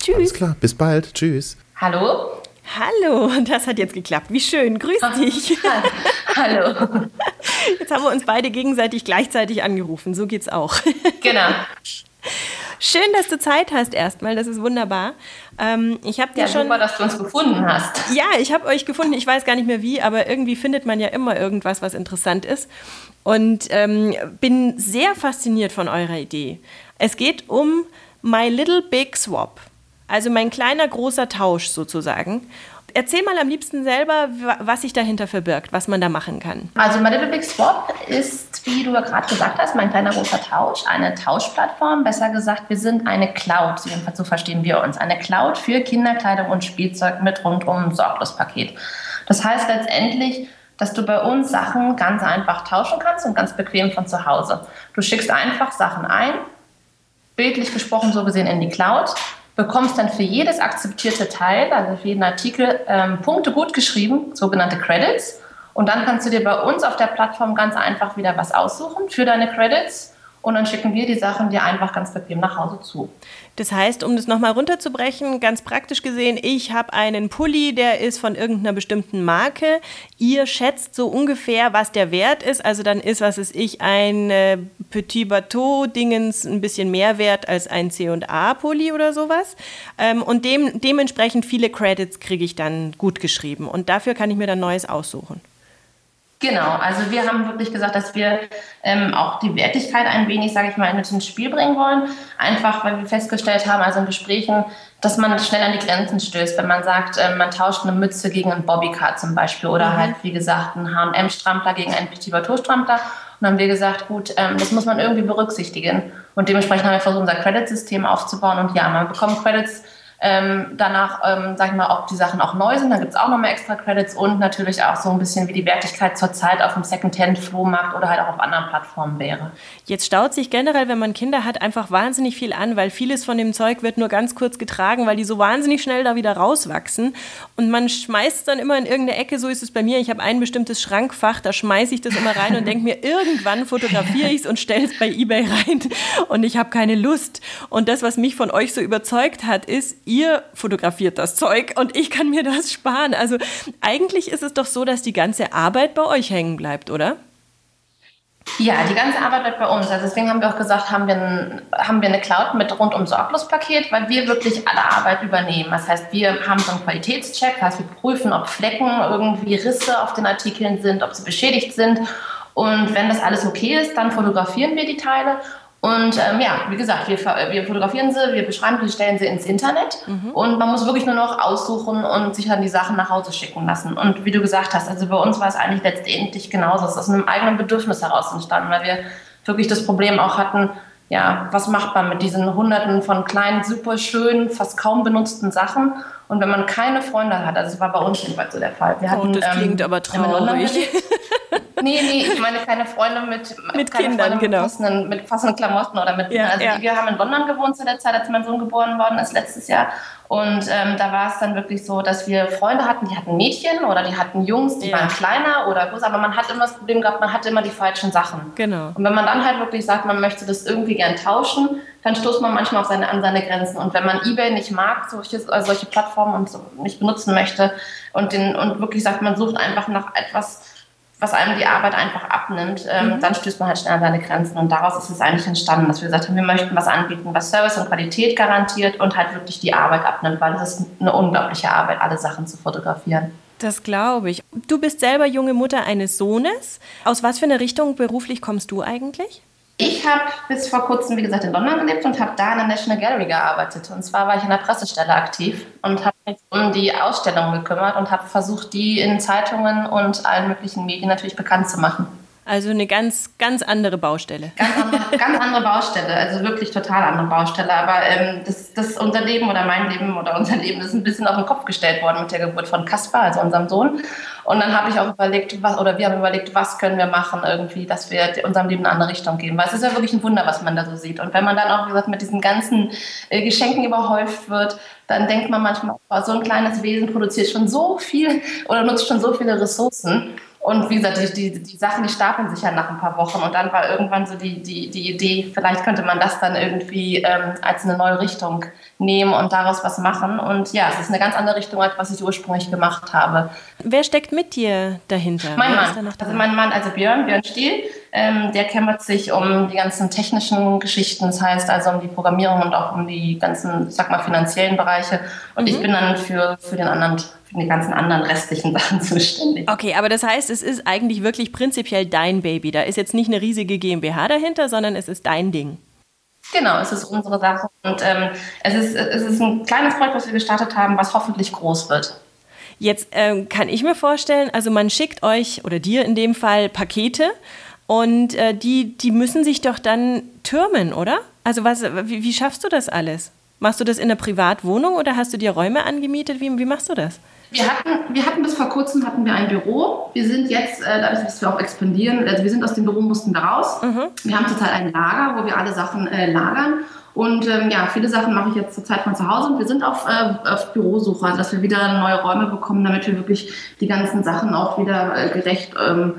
Tschüss. Alles klar, bis bald. Tschüss. Hallo? Hallo, das hat jetzt geklappt. Wie schön. Grüß <laughs> dich. Hallo. Jetzt haben wir uns beide gegenseitig gleichzeitig angerufen. So geht's auch. Genau. Schön, dass du Zeit hast erstmal. Das ist wunderbar. Ähm, ich habe dir ja, schon. Super, dass du uns gefunden hast. Ja, ich habe euch gefunden. Ich weiß gar nicht mehr wie, aber irgendwie findet man ja immer irgendwas, was interessant ist. Und ähm, bin sehr fasziniert von eurer Idee. Es geht um My Little Big Swap. Also mein kleiner großer Tausch sozusagen. Erzähl mal am liebsten selber, was sich dahinter verbirgt, was man da machen kann. Also My Little Big Swap ist, wie du ja gerade gesagt hast, mein kleiner großer Tausch, eine Tauschplattform. Besser gesagt, wir sind eine Cloud, jedenfalls so verstehen wir uns. Eine Cloud für Kinderkleidung und Spielzeug mit rundum Sorglospaket. Das heißt letztendlich, dass du bei uns Sachen ganz einfach tauschen kannst und ganz bequem von zu Hause. Du schickst einfach Sachen ein, bildlich gesprochen so gesehen in die Cloud bekommst dann für jedes akzeptierte Teil, also für jeden Artikel, ähm, Punkte gut geschrieben, sogenannte Credits. Und dann kannst du dir bei uns auf der Plattform ganz einfach wieder was aussuchen für deine Credits und dann schicken wir die Sachen dir einfach ganz bequem nach Hause zu. Das heißt, um das nochmal runterzubrechen, ganz praktisch gesehen, ich habe einen Pulli, der ist von irgendeiner bestimmten Marke. Ihr schätzt so ungefähr, was der Wert ist. Also dann ist, was ist ich, ein äh, Petit Bateau-Dingens ein bisschen mehr wert als ein C&A-Pulli oder sowas. Ähm, und dem, dementsprechend viele Credits kriege ich dann gut geschrieben. Und dafür kann ich mir dann Neues aussuchen. Genau, also wir haben wirklich gesagt, dass wir ähm, auch die Wertigkeit ein wenig, sage ich mal, mit ins Spiel bringen wollen. Einfach, weil wir festgestellt haben, also in Gesprächen, dass man schnell an die Grenzen stößt, wenn man sagt, äh, man tauscht eine Mütze gegen einen Bobbycar zum Beispiel oder mhm. halt, wie gesagt, einen H&M-Strampler gegen einen Petit Bateau-Strampler. Und dann haben wir gesagt, gut, ähm, das muss man irgendwie berücksichtigen. Und dementsprechend haben wir versucht, unser Credit-System aufzubauen. Und ja, man bekommt Credits ähm, danach, ähm, sag ich mal, ob die Sachen auch neu sind, dann gibt es auch nochmal extra Credits und natürlich auch so ein bisschen, wie die Wertigkeit zurzeit auf dem Second-Hand-Flohmarkt oder halt auch auf anderen Plattformen wäre. Jetzt staut sich generell, wenn man Kinder hat, einfach wahnsinnig viel an, weil vieles von dem Zeug wird nur ganz kurz getragen, weil die so wahnsinnig schnell da wieder rauswachsen und man schmeißt dann immer in irgendeine Ecke, so ist es bei mir, ich habe ein bestimmtes Schrankfach, da schmeiße ich das immer rein und denke mir, irgendwann fotografiere ich es und stelle es bei Ebay rein und ich habe keine Lust. Und das, was mich von euch so überzeugt hat, ist, ihr fotografiert das Zeug und ich kann mir das sparen. Also eigentlich ist es doch so, dass die ganze Arbeit bei euch hängen bleibt, oder? Ja, die ganze Arbeit bleibt bei uns. Also deswegen haben wir auch gesagt, haben wir, ein, haben wir eine Cloud mit rundum sorglos Paket, weil wir wirklich alle Arbeit übernehmen. Das heißt, wir haben so einen Qualitätscheck, das heißt, wir prüfen, ob Flecken, irgendwie Risse auf den Artikeln sind, ob sie beschädigt sind. Und wenn das alles okay ist, dann fotografieren wir die Teile und ähm, ja, wie gesagt, wir, wir fotografieren sie, wir beschreiben sie, stellen sie ins Internet mhm. und man muss wirklich nur noch aussuchen und sich dann die Sachen nach Hause schicken lassen. Und wie du gesagt hast, also bei uns war es eigentlich letztendlich genauso. Es ist aus einem eigenen Bedürfnis heraus entstanden, weil wir wirklich das Problem auch hatten, ja, was macht man mit diesen Hunderten von kleinen, super schönen, fast kaum benutzten Sachen? Und wenn man keine Freunde hat, also es war bei uns jedenfalls so der Fall. Wir hatten, oh, das klingt ähm, aber traurig. <laughs> nee, nee, ich meine keine Freunde mit, mit Kindern, Freunde genau. Mit passenden, mit passenden Klamotten oder mit. Ja, also ja. wir haben in London gewohnt zu der Zeit, als mein Sohn geboren worden ist letztes Jahr. Und ähm, da war es dann wirklich so, dass wir Freunde hatten, die hatten Mädchen oder die hatten Jungs, die ja. waren kleiner oder größer, aber man hat immer das Problem gehabt, man hatte immer die falschen Sachen. Genau. Und wenn man dann halt wirklich sagt, man möchte das irgendwie gern tauschen, dann stoßt man manchmal auf seine, an seine Grenzen. Und wenn man eBay nicht mag, solche, also solche Plattformen und so nicht benutzen möchte und, den, und wirklich sagt, man sucht einfach nach etwas, was einem die Arbeit einfach abnimmt, ähm, mhm. dann stößt man halt schnell an seine Grenzen. Und daraus ist es eigentlich entstanden, dass wir gesagt haben, wir möchten was anbieten, was Service und Qualität garantiert und halt wirklich die Arbeit abnimmt, weil es ist eine unglaubliche Arbeit, alle Sachen zu fotografieren. Das glaube ich. Du bist selber junge Mutter eines Sohnes. Aus was für eine Richtung beruflich kommst du eigentlich? Ich habe bis vor kurzem, wie gesagt, in London gelebt und habe da in der National Gallery gearbeitet. Und zwar war ich in der Pressestelle aktiv und habe mich um die Ausstellung gekümmert und habe versucht, die in Zeitungen und allen möglichen Medien natürlich bekannt zu machen. Also eine ganz, ganz andere Baustelle. Ganz andere, ganz andere Baustelle, also wirklich total andere Baustelle. Aber ähm, das, das unser Leben oder mein Leben oder unser Leben ist ein bisschen auf den Kopf gestellt worden mit der Geburt von Kaspar, also unserem Sohn. Und dann habe ich auch überlegt, was, oder wir haben überlegt, was können wir machen irgendwie, dass wir unserem Leben eine andere Richtung gehen. Weil es ist ja wirklich ein Wunder, was man da so sieht. Und wenn man dann auch, wie gesagt, mit diesen ganzen äh, Geschenken überhäuft wird, dann denkt man manchmal, oh, so ein kleines Wesen produziert schon so viel oder nutzt schon so viele Ressourcen. Und wie gesagt, die, die, die Sachen, die stapeln sich ja nach ein paar Wochen. Und dann war irgendwann so die, die, die Idee, vielleicht könnte man das dann irgendwie ähm, als eine neue Richtung nehmen und daraus was machen. Und ja, es ist eine ganz andere Richtung, als was ich ursprünglich gemacht habe. Wer steckt mit dir dahinter? Mein Mann. Also mein Mann, also Björn, Björn Stiel, ähm, der kümmert sich um die ganzen technischen Geschichten, das heißt also um die Programmierung und auch um die ganzen, sag mal, finanziellen Bereiche. Und mhm. ich bin dann für, für den anderen für die ganzen anderen restlichen <laughs> Sachen zuständig. Okay, aber das heißt, es ist eigentlich wirklich prinzipiell dein Baby. Da ist jetzt nicht eine riesige GmbH dahinter, sondern es ist dein Ding. Genau, es ist unsere Sache. Und ähm, es, ist, es ist ein kleines Projekt, was wir gestartet haben, was hoffentlich groß wird. Jetzt ähm, kann ich mir vorstellen, also man schickt euch oder dir in dem Fall Pakete und äh, die, die müssen sich doch dann türmen, oder? Also was, wie, wie schaffst du das alles? Machst du das in einer Privatwohnung oder hast du dir Räume angemietet? Wie, wie machst du das? Wir hatten, wir hatten bis vor kurzem hatten wir ein Büro. Wir sind jetzt, äh, dadurch, dass wir auch expandieren, also wir sind aus dem Büro, mussten da raus. Mhm. Wir haben zurzeit ein Lager, wo wir alle Sachen äh, lagern. Und ähm, ja, viele Sachen mache ich jetzt zurzeit von zu Hause und wir sind auf, äh, auf Bürosuche, also dass wir wieder neue Räume bekommen, damit wir wirklich die ganzen Sachen auch wieder äh, gerecht ähm,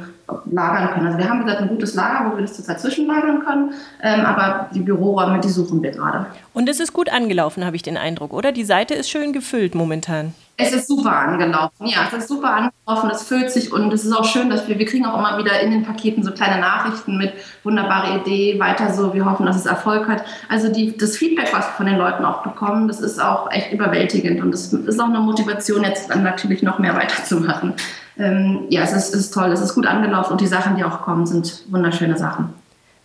lagern können. Also wir haben gesagt ein gutes Lager, wo wir das zurzeit zwischenlagern können, ähm, aber die Büroräume, die suchen wir gerade. Und es ist gut angelaufen, habe ich den Eindruck, oder? Die Seite ist schön gefüllt momentan. Es ist super angelaufen, ja, es ist super angelaufen, es füllt sich und es ist auch schön, dass wir, wir kriegen auch immer wieder in den Paketen so kleine Nachrichten mit wunderbare Idee, weiter so, wir hoffen, dass es Erfolg hat. Also die, das Feedback, was wir von den Leuten auch bekommen, das ist auch echt überwältigend und das ist auch eine Motivation, jetzt dann natürlich noch mehr weiterzumachen. Ähm, ja, es ist, ist toll, es ist gut angelaufen und die Sachen, die auch kommen, sind wunderschöne Sachen.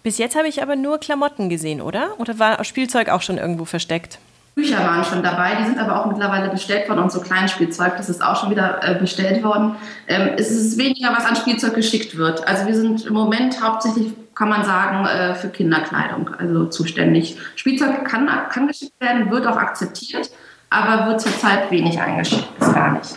Bis jetzt habe ich aber nur Klamotten gesehen, oder? Oder war Spielzeug auch schon irgendwo versteckt? Bücher waren schon dabei, die sind aber auch mittlerweile bestellt worden und so Kleinspielzeug, das ist auch schon wieder äh, bestellt worden. Ähm, es ist weniger, was an Spielzeug geschickt wird. Also wir sind im Moment hauptsächlich, kann man sagen, äh, für Kinderkleidung also zuständig. Spielzeug kann, kann geschickt werden, wird auch akzeptiert, aber wird zurzeit wenig eingeschickt, ist gar nicht.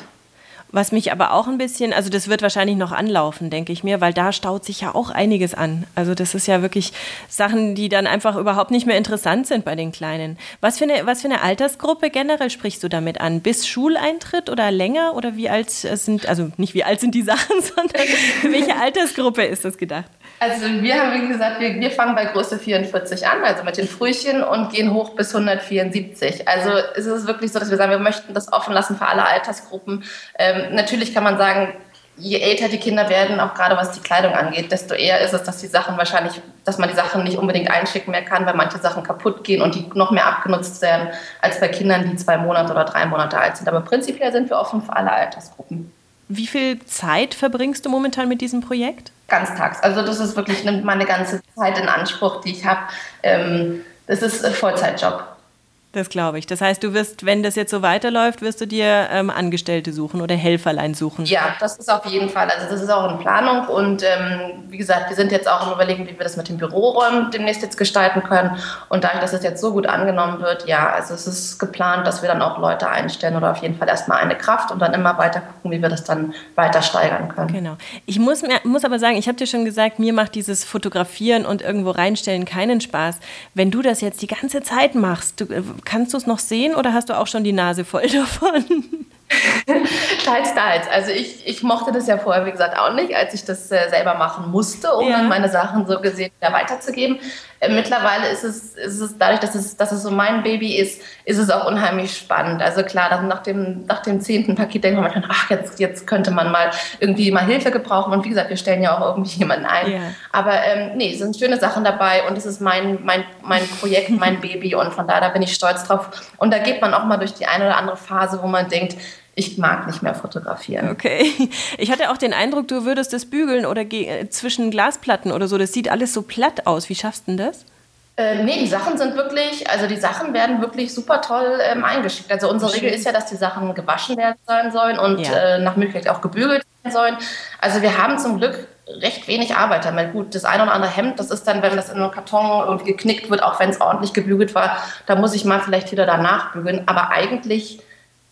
Was mich aber auch ein bisschen, also das wird wahrscheinlich noch anlaufen, denke ich mir, weil da staut sich ja auch einiges an. Also das ist ja wirklich Sachen, die dann einfach überhaupt nicht mehr interessant sind bei den Kleinen. Was für eine, was für eine Altersgruppe generell sprichst du damit an? Bis Schuleintritt oder länger? Oder wie alt sind, also nicht wie alt sind die Sachen, <laughs> sondern für welche Altersgruppe ist das gedacht? Also wir haben, wie gesagt, wir, wir fangen bei Größe 44 an, also mit den Frühchen und gehen hoch bis 174. Also ist es wirklich so, dass wir sagen, wir möchten das offen lassen für alle Altersgruppen. Ähm, natürlich kann man sagen, je älter die Kinder werden, auch gerade was die Kleidung angeht, desto eher ist es, dass die Sachen wahrscheinlich, dass man die Sachen nicht unbedingt einschicken mehr kann, weil manche Sachen kaputt gehen und die noch mehr abgenutzt werden, als bei Kindern, die zwei Monate oder drei Monate alt sind. Aber prinzipiell sind wir offen für alle Altersgruppen. Wie viel Zeit verbringst du momentan mit diesem Projekt? Ganztags. Also das ist wirklich, nimmt meine ganze Zeit in Anspruch, die ich habe. Ähm, das ist ein Vollzeitjob. Das glaube ich. Das heißt, du wirst, wenn das jetzt so weiterläuft, wirst du dir ähm, Angestellte suchen oder Helferlein suchen. Ja, das ist auf jeden Fall. Also das ist auch in Planung und ähm, wie gesagt, wir sind jetzt auch im Überlegen, wie wir das mit den Büroräumen demnächst jetzt gestalten können. Und dadurch, dass es jetzt so gut angenommen wird, ja, also es ist geplant, dass wir dann auch Leute einstellen oder auf jeden Fall erstmal eine Kraft und dann immer weiter gucken, wie wir das dann weiter steigern können. Genau. Ich muss, mir, muss aber sagen, ich habe dir schon gesagt, mir macht dieses Fotografieren und irgendwo reinstellen keinen Spaß. Wenn du das jetzt die ganze Zeit machst, du, äh, kannst du es noch sehen oder hast du auch schon die Nase voll <laughs> davon? teils, teils. Also ich, ich mochte das ja vorher, wie gesagt, auch nicht, als ich das äh, selber machen musste, um ja. meine Sachen so gesehen wieder weiterzugeben. Äh, mittlerweile ist es, ist es dadurch, dass es, dass es so mein Baby ist, ist es auch unheimlich spannend. Also klar, nach dem, nach dem zehnten Paket denkt man manchmal, ach, jetzt, jetzt könnte man mal irgendwie mal Hilfe gebrauchen. Und wie gesagt, wir stellen ja auch irgendwie jemanden ein. Ja. Aber ähm, nee, es sind schöne Sachen dabei und es ist mein, mein, mein Projekt, mein <laughs> Baby und von daher bin ich stolz drauf. Und da geht man auch mal durch die eine oder andere Phase, wo man denkt, ich mag nicht mehr fotografieren. Okay. <laughs> Ich hatte auch den Eindruck, du würdest das bügeln oder äh, zwischen Glasplatten oder so. Das sieht alles so platt aus. Wie schaffst du denn das? Äh, nee, die Sachen sind wirklich, also die Sachen werden wirklich super toll ähm, eingeschickt. Also unsere Regel ist ja, dass die Sachen gewaschen werden sein sollen und ja. äh, nach Möglichkeit auch gebügelt werden sollen. Also wir haben zum Glück recht wenig Arbeit damit. Gut, das eine oder andere Hemd, das ist dann, wenn das in einem Karton irgendwie geknickt wird, auch wenn es ordentlich gebügelt war, da muss ich mal vielleicht wieder danach bügeln. Aber eigentlich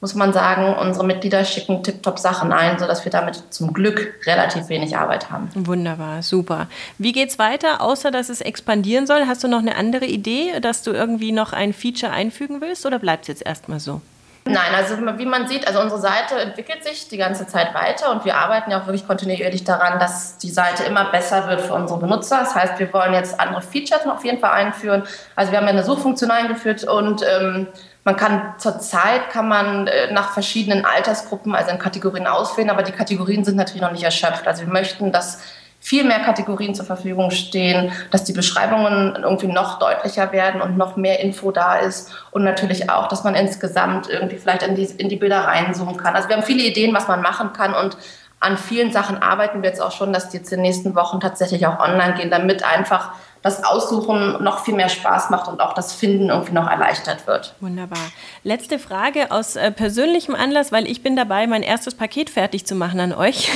muss man sagen, unsere Mitglieder schicken tiptop Sachen ein, sodass wir damit zum Glück relativ wenig Arbeit haben. Wunderbar, super. Wie geht's weiter, außer dass es expandieren soll? Hast du noch eine andere Idee, dass du irgendwie noch ein Feature einfügen willst oder bleibt es jetzt erstmal so? Nein, also wie man sieht, also unsere Seite entwickelt sich die ganze Zeit weiter und wir arbeiten ja auch wirklich kontinuierlich daran, dass die Seite immer besser wird für unsere Benutzer. Das heißt, wir wollen jetzt andere Features noch auf jeden Fall einführen. Also wir haben ja eine Suchfunktion eingeführt und ähm, man kann zurzeit kann man äh, nach verschiedenen Altersgruppen, also in Kategorien auswählen, aber die Kategorien sind natürlich noch nicht erschöpft. Also wir möchten, dass viel mehr Kategorien zur Verfügung stehen, dass die Beschreibungen irgendwie noch deutlicher werden und noch mehr Info da ist und natürlich auch, dass man insgesamt irgendwie vielleicht in die, in die Bilder reinzoomen kann. Also wir haben viele Ideen, was man machen kann und an vielen Sachen arbeiten wir jetzt auch schon, dass die jetzt in den nächsten Wochen tatsächlich auch online gehen, damit einfach das Aussuchen noch viel mehr Spaß macht und auch das Finden irgendwie noch erleichtert wird. Wunderbar. Letzte Frage aus äh, persönlichem Anlass, weil ich bin dabei, mein erstes Paket fertig zu machen an euch.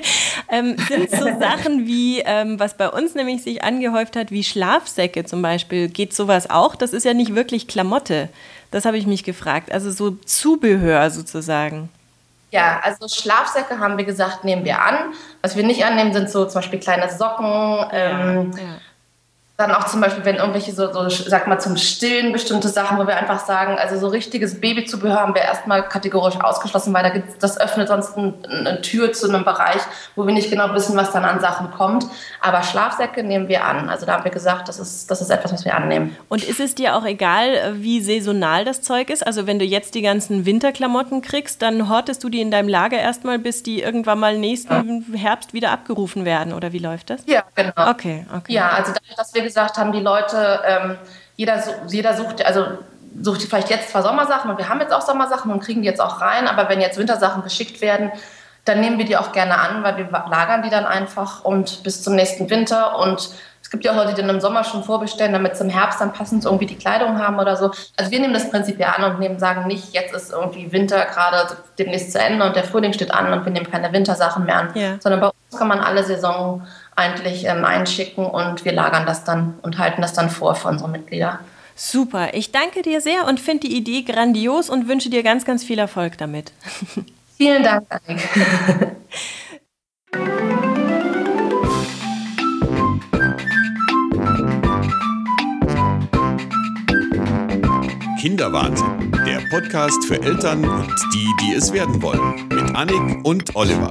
<laughs> ähm, sind so <laughs> Sachen wie, ähm, was bei uns nämlich sich angehäuft hat, wie Schlafsäcke zum Beispiel. Geht sowas auch? Das ist ja nicht wirklich Klamotte. Das habe ich mich gefragt. Also so Zubehör sozusagen. Ja, also Schlafsäcke haben wir gesagt, nehmen wir an. Was wir nicht annehmen, sind so zum Beispiel kleine Socken. Ähm, ja, dann auch zum Beispiel, wenn irgendwelche so, so, sag mal, zum Stillen bestimmte Sachen, wo wir einfach sagen, also so richtiges Babyzubehör haben wir erstmal kategorisch ausgeschlossen, weil da gibt's, das öffnet sonst ein, eine Tür zu einem Bereich, wo wir nicht genau wissen, was dann an Sachen kommt. Aber Schlafsäcke nehmen wir an. Also da haben wir gesagt, das ist, das ist etwas, was wir annehmen. Und ist es dir auch egal, wie saisonal das Zeug ist? Also wenn du jetzt die ganzen Winterklamotten kriegst, dann hortest du die in deinem Lager erstmal, bis die irgendwann mal nächsten Herbst wieder abgerufen werden, oder wie läuft das? Ja, genau. Okay, okay. Ja, also dadurch, dass wir wir gesagt haben, die Leute, ähm, jeder, jeder sucht, also sucht vielleicht jetzt zwar Sommersachen und wir haben jetzt auch Sommersachen und kriegen die jetzt auch rein, aber wenn jetzt Wintersachen geschickt werden, dann nehmen wir die auch gerne an, weil wir lagern die dann einfach und bis zum nächsten Winter und es gibt ja auch Leute, die dann im Sommer schon vorbestellen, damit sie im Herbst dann passend irgendwie die Kleidung haben oder so. Also wir nehmen das Prinzip ja an und nehmen, sagen nicht, jetzt ist irgendwie Winter gerade demnächst zu Ende und der Frühling steht an und wir nehmen keine Wintersachen mehr an, Ja. sondern bei uns kann man alle Saison eigentlich ähm, einschicken und wir lagern das dann und halten das dann vor für unsere Mitglieder. Super. Ich danke dir sehr und finde die Idee grandios und wünsche dir ganz, ganz viel Erfolg damit. <laughs> Vielen Dank, Annik. Kinderwahnsinn, der Podcast für Eltern und die, die es werden wollen. Mit Annik und Oliver.